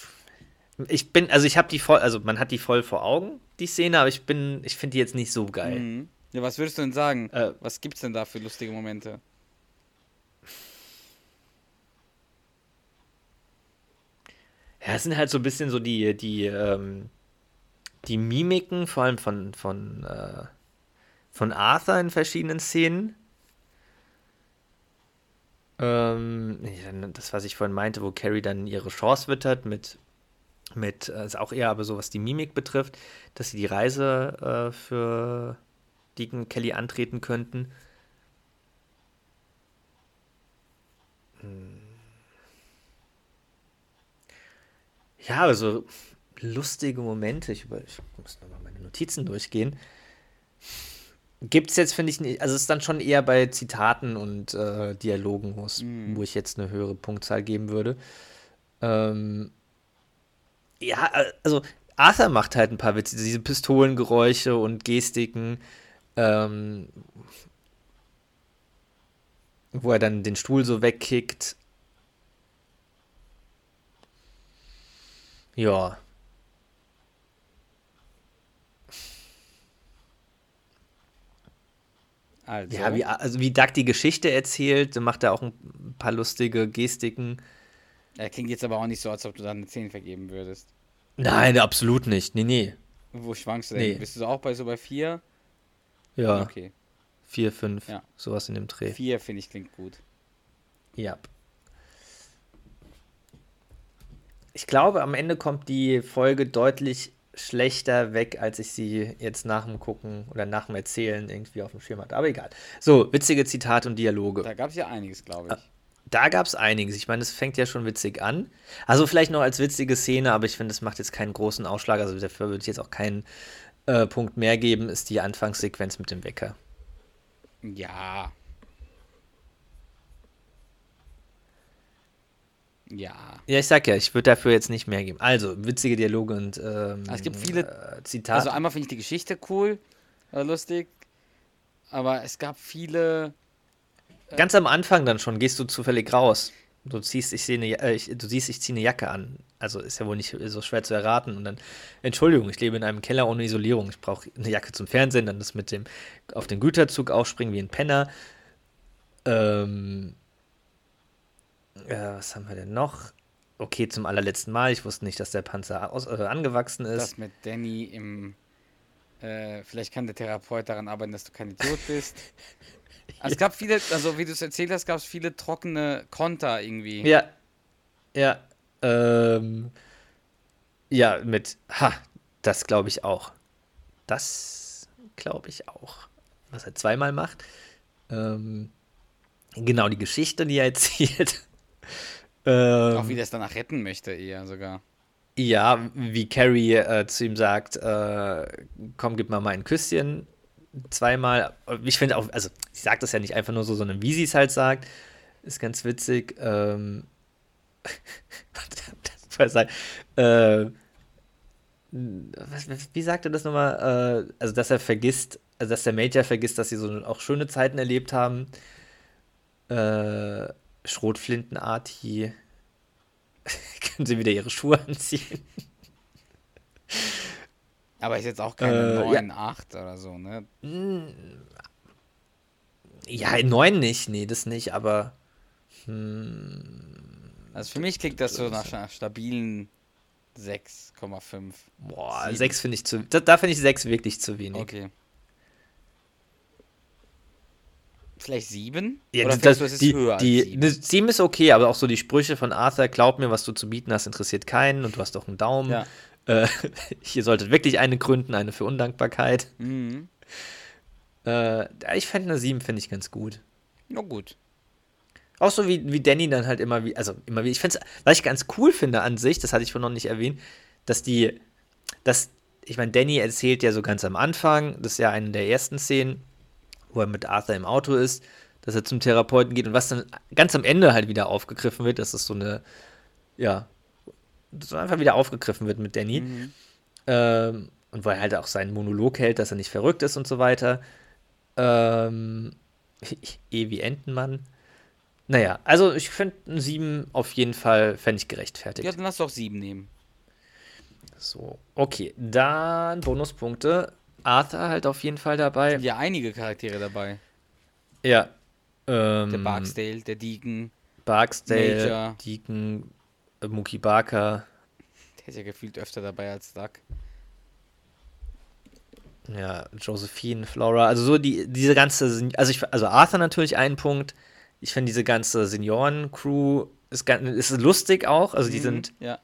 ich bin, also ich habe die voll, also man hat die voll vor Augen, die Szene, aber ich bin, ich finde die jetzt nicht so geil. Mhm. Ja, was würdest du denn sagen? Äh, was gibt's denn da für lustige Momente? Ja, es sind halt so ein bisschen so die, die, ähm, die Mimiken, vor allem von, von, äh, von Arthur in verschiedenen Szenen. Ähm, das, was ich vorhin meinte, wo Carrie dann ihre Chance wittert mit, mit äh, ist auch eher aber so, was die Mimik betrifft, dass sie die Reise äh, für Deacon Kelly antreten könnten. Hm. Ja, also lustige Momente. Ich, über, ich muss nochmal meine Notizen durchgehen. Gibt es jetzt, finde ich, nicht. Also, es ist dann schon eher bei Zitaten und äh, Dialogen, mm. wo ich jetzt eine höhere Punktzahl geben würde. Ähm, ja, also, Arthur macht halt ein paar Witze, diese Pistolengeräusche und Gestiken. Ähm, wo er dann den Stuhl so wegkickt. Ja. Also. Ja, wie, also wie Doug die Geschichte erzählt, macht er auch ein paar lustige Gestiken. Er klingt jetzt aber auch nicht so, als ob du dann eine 10 vergeben würdest. Nein, absolut nicht. Nee, nee. Wo schwankst du denn? Nee. Bist du so auch bei so bei 4? Ja. Okay. 4, 5, ja. sowas in dem Dreh. 4 finde ich klingt gut. Ja. Ich glaube, am Ende kommt die Folge deutlich schlechter weg, als ich sie jetzt nach dem Gucken oder nach dem Erzählen irgendwie auf dem Schirm hatte. Aber egal. So, witzige Zitate und Dialoge. Da gab es ja einiges, glaube ich. Da gab es einiges. Ich meine, es fängt ja schon witzig an. Also vielleicht noch als witzige Szene, aber ich finde, es macht jetzt keinen großen Ausschlag. Also dafür würde ich jetzt auch keinen äh, Punkt mehr geben, ist die Anfangssequenz mit dem Wecker. Ja. Ja. Ja, ich sag ja, ich würde dafür jetzt nicht mehr geben. Also, witzige Dialoge und ähm, es gibt viele äh, Zitate. Also einmal finde ich die Geschichte cool, äh, lustig, aber es gab viele. Ganz am Anfang dann schon gehst du zufällig raus. Du ziehst, ich sehe eine, äh, ich, du siehst, ich ziehe eine Jacke an. Also ist ja wohl nicht so schwer zu erraten. Und dann, Entschuldigung, ich lebe in einem Keller ohne Isolierung. Ich brauche eine Jacke zum Fernsehen, dann das mit dem auf den Güterzug aufspringen wie ein Penner. Ähm, äh, was haben wir denn noch? Okay, zum allerletzten Mal. Ich wusste nicht, dass der Panzer aus, äh, angewachsen ist. Das mit Danny im. Äh, vielleicht kann der Therapeut daran arbeiten, dass du kein Idiot bist. Also <laughs> es gab viele, also wie du es erzählt hast, gab es viele trockene Konter irgendwie. Ja. Ja. Ähm, ja, mit. Ha, das glaube ich auch. Das glaube ich auch. Was er zweimal macht. Ähm, genau, die Geschichte, die er <laughs> erzählt. Ähm, auch wie der es danach retten möchte, eher sogar. Ja, wie Carrie äh, zu ihm sagt, äh, komm, gib mal mal ein Küsschen. Zweimal. Ich finde auch, also sie sagt das ja nicht einfach nur so, sondern wie sie es halt sagt, ist ganz witzig. Ähm, <laughs> das sein. Äh, wie sagt er das nochmal? Äh, also, dass er vergisst, also dass der Major vergisst, dass sie so auch schöne Zeiten erlebt haben. Äh, Schrotflintenarti. <laughs> Können sie wieder ihre Schuhe anziehen? Aber ist jetzt auch keine äh, 9, ja. 8 oder so, ne? Ja, in 9 nicht, nee, das nicht, aber. Hm, also für mich klingt das so nach einer stabilen 6,5. Boah, 7. 6 finde ich zu. Da, da finde ich 6 wirklich zu wenig. Okay. Vielleicht 7? Ja, Oder das, das ist die, höher die, als 7? 7 ist okay, aber auch so die Sprüche von Arthur, glaub mir, was du zu bieten hast, interessiert keinen und du hast doch einen Daumen. Ja. Äh, <laughs> ihr solltet wirklich eine gründen, eine für Undankbarkeit. Mhm. Äh, ich fände eine 7, finde ich ganz gut. Na gut. Auch so wie, wie Danny dann halt immer wie, also immer wie, ich finde es, was ich ganz cool finde an sich, das hatte ich vorhin noch nicht erwähnt, dass die, dass, ich meine, Danny erzählt ja so ganz am Anfang, das ist ja eine der ersten Szenen, wo er mit Arthur im Auto ist, dass er zum Therapeuten geht und was dann ganz am Ende halt wieder aufgegriffen wird, dass es so eine, ja, so einfach wieder aufgegriffen wird mit Danny. Mhm. Ähm, und weil er halt auch seinen Monolog hält, dass er nicht verrückt ist und so weiter. Ähm, eh wie Entenmann. Naja, also ich finde ein 7 auf jeden Fall, fände ich gerechtfertigt. Ja, dann lass doch 7 nehmen. So, okay, dann Bonuspunkte. Arthur halt auf jeden Fall dabei. Ja, einige Charaktere dabei. Ja. Ähm, der Barksdale, der Deacon. Barksdale, Major. Deacon, äh, Mookie Barker. Der ist ja gefühlt öfter dabei als Duck. Ja, Josephine, Flora, also so die, diese ganze, also ich, also Arthur natürlich ein Punkt. Ich finde diese ganze Senioren-Crew ist, ist lustig auch, also die mhm, sind, ja.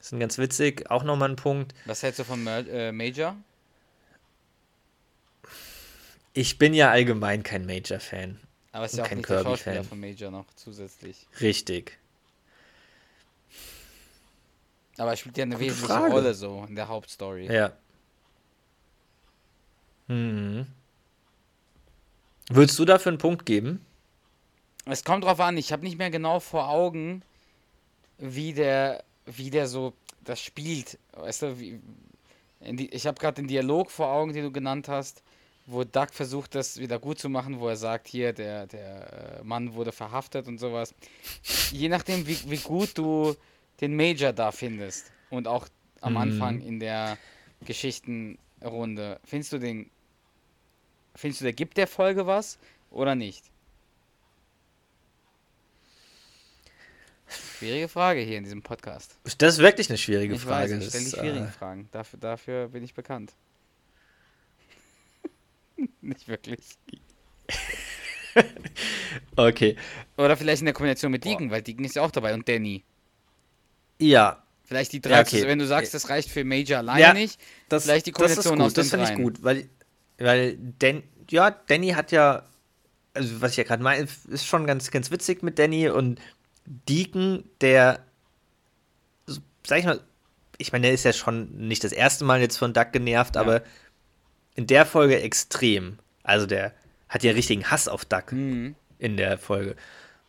sind ganz witzig, auch nochmal ein Punkt. Was hältst du von äh, Major? Ich bin ja allgemein kein Major-Fan. Aber es ist ja auch kein nicht der von Major noch zusätzlich. Richtig. Aber er spielt ja eine Gute wesentliche Frage. Rolle so in der Hauptstory. Ja. Mhm. Würdest du dafür einen Punkt geben? Es kommt drauf an, ich habe nicht mehr genau vor Augen, wie der, wie der so das spielt. Weißt du, wie, die, ich habe gerade den Dialog vor Augen, den du genannt hast, wo Doug versucht, das wieder gut zu machen, wo er sagt, hier, der, der äh, Mann wurde verhaftet und sowas. Je nachdem, wie, wie gut du den Major da findest und auch am mhm. Anfang in der Geschichtenrunde, findest du den, findest du, der gibt der Folge was oder nicht? Schwierige Frage hier in diesem Podcast. Das ist wirklich eine schwierige ich Frage. Weiß, ich stelle die schwierigen äh... Fragen. Dafür, dafür bin ich bekannt. Nicht wirklich. <laughs> okay. Oder vielleicht in der Kombination mit Deegan, weil Deegan ist ja auch dabei und Danny. Ja. Vielleicht die drei, ja, okay. wenn du sagst, das reicht für Major alleine ja, nicht, das, vielleicht die Kombination das ist gut, Das finde ich gut, weil, weil Dan, ja, Danny hat ja, also was ich ja gerade meine, ist schon ganz, ganz witzig mit Danny und Deacon, der, sag ich mal, ich meine, der ist ja schon nicht das erste Mal jetzt von Duck genervt, Ja. aber in der Folge extrem. Also der hat ja richtigen Hass auf Duck Mhm. in der Folge.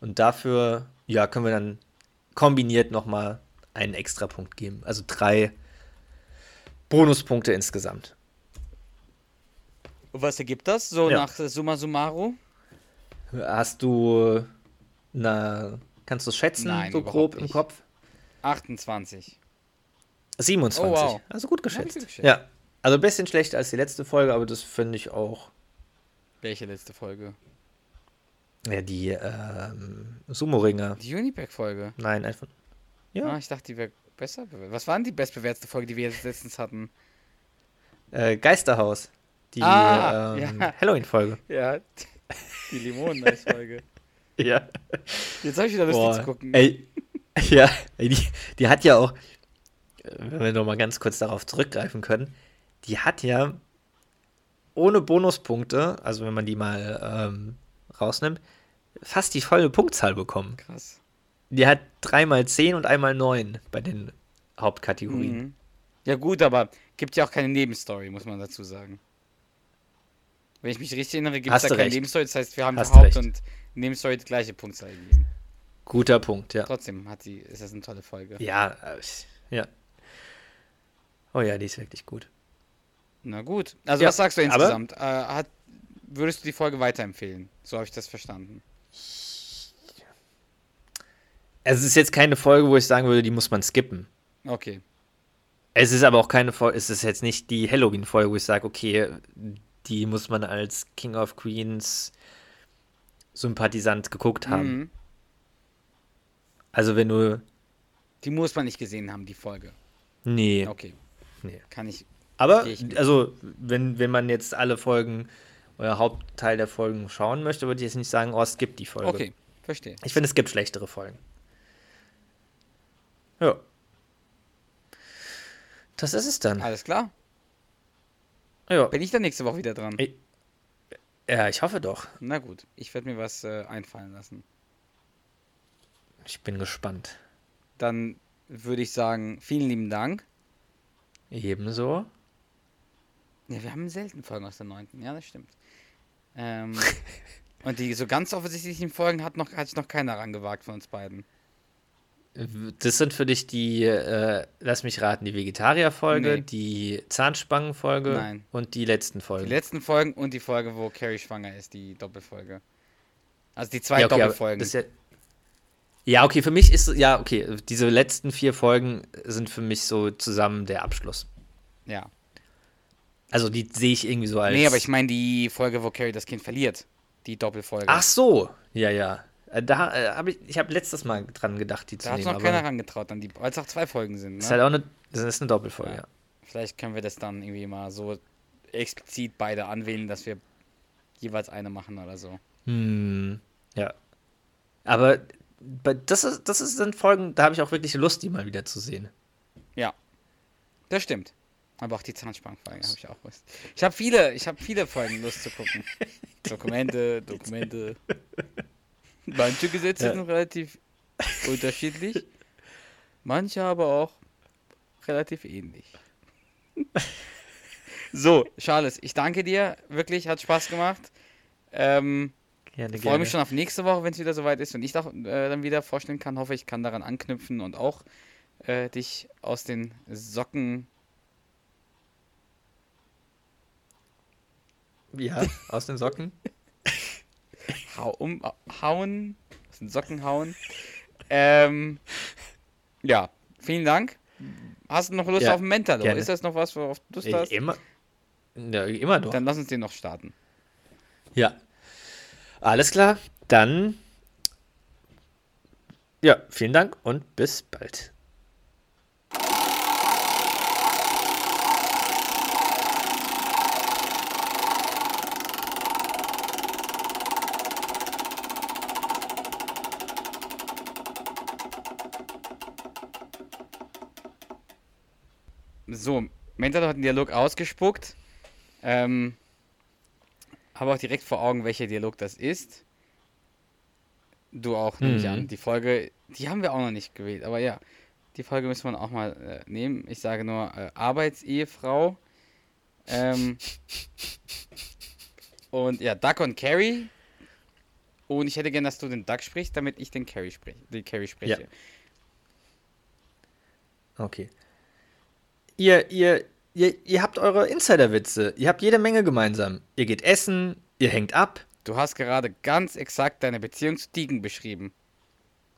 Und dafür, ja, können wir dann kombiniert nochmal einen extra Punkt geben. Also drei Bonuspunkte insgesamt. Und was ergibt das? So Ja. nach Summa Summarum? Hast du, na, kannst du es schätzen, Nein, so grob im nicht. Kopf? 28. 27. Oh, wow. Also gut geschätzt. geschätzt. Ja. Also ein bisschen schlechter als die letzte Folge, aber das finde ich auch. Welche letzte Folge? Ja, die ähm, Sumo-Ringer. Die Unipack-Folge. Nein, einfach. Ja. Ah, ich dachte, die wäre besser bewertet. Was war denn die bestbewertete Folge, die wir jetzt letztens hatten? Äh, Geisterhaus. Die Ah, ähm, ja. Halloween-Folge. <laughs> Ja, die Limonen-Folge. <laughs> Ja. Jetzt habe ich wieder Lust, Boah, zu gucken. Ey, <laughs> ja, ey, die, die hat ja auch, äh, wenn wir noch mal ganz kurz darauf zurückgreifen können, die hat ja ohne Bonuspunkte, also wenn man die mal ähm, rausnimmt, fast die volle Punktzahl bekommen. Krass. Die hat dreimal 10 und einmal 9 bei den Hauptkategorien. Mhm. Ja gut, aber gibt ja auch keine Nebenstory, muss man dazu sagen. Wenn ich mich richtig erinnere, gibt es da keine recht. Nebenstory. Das heißt, wir haben Hast Haupt- recht. und Nebenstory die gleiche Punktzahl gegeben. Guter Punkt, ja. Trotzdem hat sie, ist das eine tolle Folge. Ja, äh, ja. Oh ja, die ist wirklich gut. Na gut. Also Ja, was sagst du insgesamt? Äh, hat, würdest du die Folge weiterempfehlen? So habe ich das verstanden. Also es ist jetzt keine Folge, wo ich sagen würde, die muss man skippen. Okay. Es ist aber auch keine Folge, es ist jetzt nicht die Halloween-Folge, wo ich sage, okay, die muss man als King of Queens Sympathisant geguckt haben. Mhm. Also wenn du. Die muss man nicht gesehen haben, die Folge. Nee. Okay. Nee. Kann ich. Aber, ich also, wenn, wenn man jetzt alle Folgen oder Hauptteil der Folgen schauen möchte, würde ich jetzt nicht sagen, oh, es gibt die Folge. Okay, verstehe. Ich finde, es gibt schlechtere Folgen. Ja. Das ist es dann. Alles klar. Ja. Bin ich dann nächste Woche wieder dran? Ey. Ja, ich hoffe doch. Na gut, ich werde mir was äh, einfallen lassen. Ich bin gespannt. Dann würde ich sagen, vielen lieben Dank. Ebenso. Ja, wir haben selten Folgen aus der 9. Ja, das stimmt. Ähm, <laughs> und die so ganz offensichtlichen Folgen hat, noch, hat sich noch keiner rangewagt von uns beiden. Das sind für dich die, äh, lass mich raten, die Vegetarier-Folge, Nee. die Zahnspangen-Folge und die letzten Die Folgen. letzten Folgen und die Folge, wo Carrie schwanger ist, die Doppelfolge. Also die zwei ja, okay, Doppelfolgen. ja, ja, okay, für mich ist, ja, okay, diese letzten vier Folgen sind für mich so zusammen der Abschluss. ja. Also die sehe ich irgendwie so als. Nee, aber ich meine die Folge, wo Carrie das Kind verliert. Die Doppelfolge. Ach so, ja, ja. Äh, Da äh, habe ich, ich habe letztes Mal dran gedacht, die zu da hat sich nehmen. noch keiner rangetraut, an die, weil es auch zwei Folgen sind. ist Ne? halt auch eine, das ist eine Doppelfolge, Ja. Vielleicht können wir das dann irgendwie mal so explizit beide anwählen, dass wir jeweils eine machen oder so. Hm, ja. Aber das, ist, das ist sind Folgen, da habe ich auch wirklich Lust, die mal wieder zu sehen. Ja, das stimmt. Aber auch die Zahnspangenfolge habe ich auch Lust. Ich habe viele, ich habe viele Folgen Lust zu gucken. <laughs> Dokumente, Dokumente. <laughs> Manche Gesetze Ja. sind relativ unterschiedlich, manche aber auch relativ ähnlich. <laughs> So, Charles, ich danke dir. Wirklich, hat Spaß gemacht. Ähm, Gerne, ich freue mich schon auf nächste Woche, wenn es wieder soweit ist und ich auch, äh, dann wieder vorstellen kann. Hoffe, ich kann daran anknüpfen und auch äh, dich aus den Socken Ja, aus den Socken. <laughs> hau um, hauen, aus den Socken hauen. Ähm, ja, vielen Dank. Hast du noch Lust Ja, auf gerne. Ist das noch was, worauf du Lust hast? immer, ja, immer doch. Dann lass uns den noch starten. Ja. Alles klar, dann. Ja, vielen Dank und bis bald. Mentalo hat einen Dialog ausgespuckt. Ähm, habe auch direkt vor Augen, welcher Dialog das ist. Du auch, nehme ich Mhm. an. Die Folge Die haben wir auch noch nicht gewählt, aber ja, die Folge müssen wir auch mal äh, nehmen. Ich sage nur äh, Arbeitsehefrau. Ähm, und ja, Duck und Carrie. Und ich hätte gern, dass du den Duck sprichst, damit ich den Carrie spreche. Den Carrie spreche. Okay. Ihr, ihr, ihr, ihr habt eure Insider-Witze. Ihr habt jede Menge gemeinsam. Ihr geht essen, ihr hängt ab. Du hast gerade ganz exakt deine Beziehung zu Deegan beschrieben.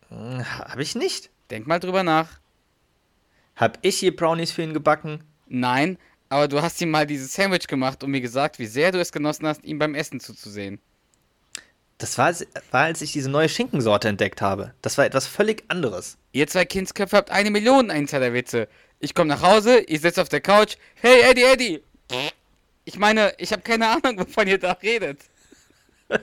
Hm, Hab ich nicht. Denk mal drüber nach. Hab ich hier Brownies für ihn gebacken? Nein, aber du hast ihm mal dieses Sandwich gemacht und mir gesagt, wie sehr du es genossen hast, ihm beim Essen zuzusehen. Das war, als- war, als ich diese neue Schinkensorte entdeckt habe. Das war etwas völlig anderes. Ihr zwei Kindsköpfe habt eine Million Insiderwitze. Ich komme nach Hause, ihr sitzt auf der Couch. Hey, Eddie, Eddie! Ich meine, ich habe keine Ahnung, wovon ihr da redet. <laughs>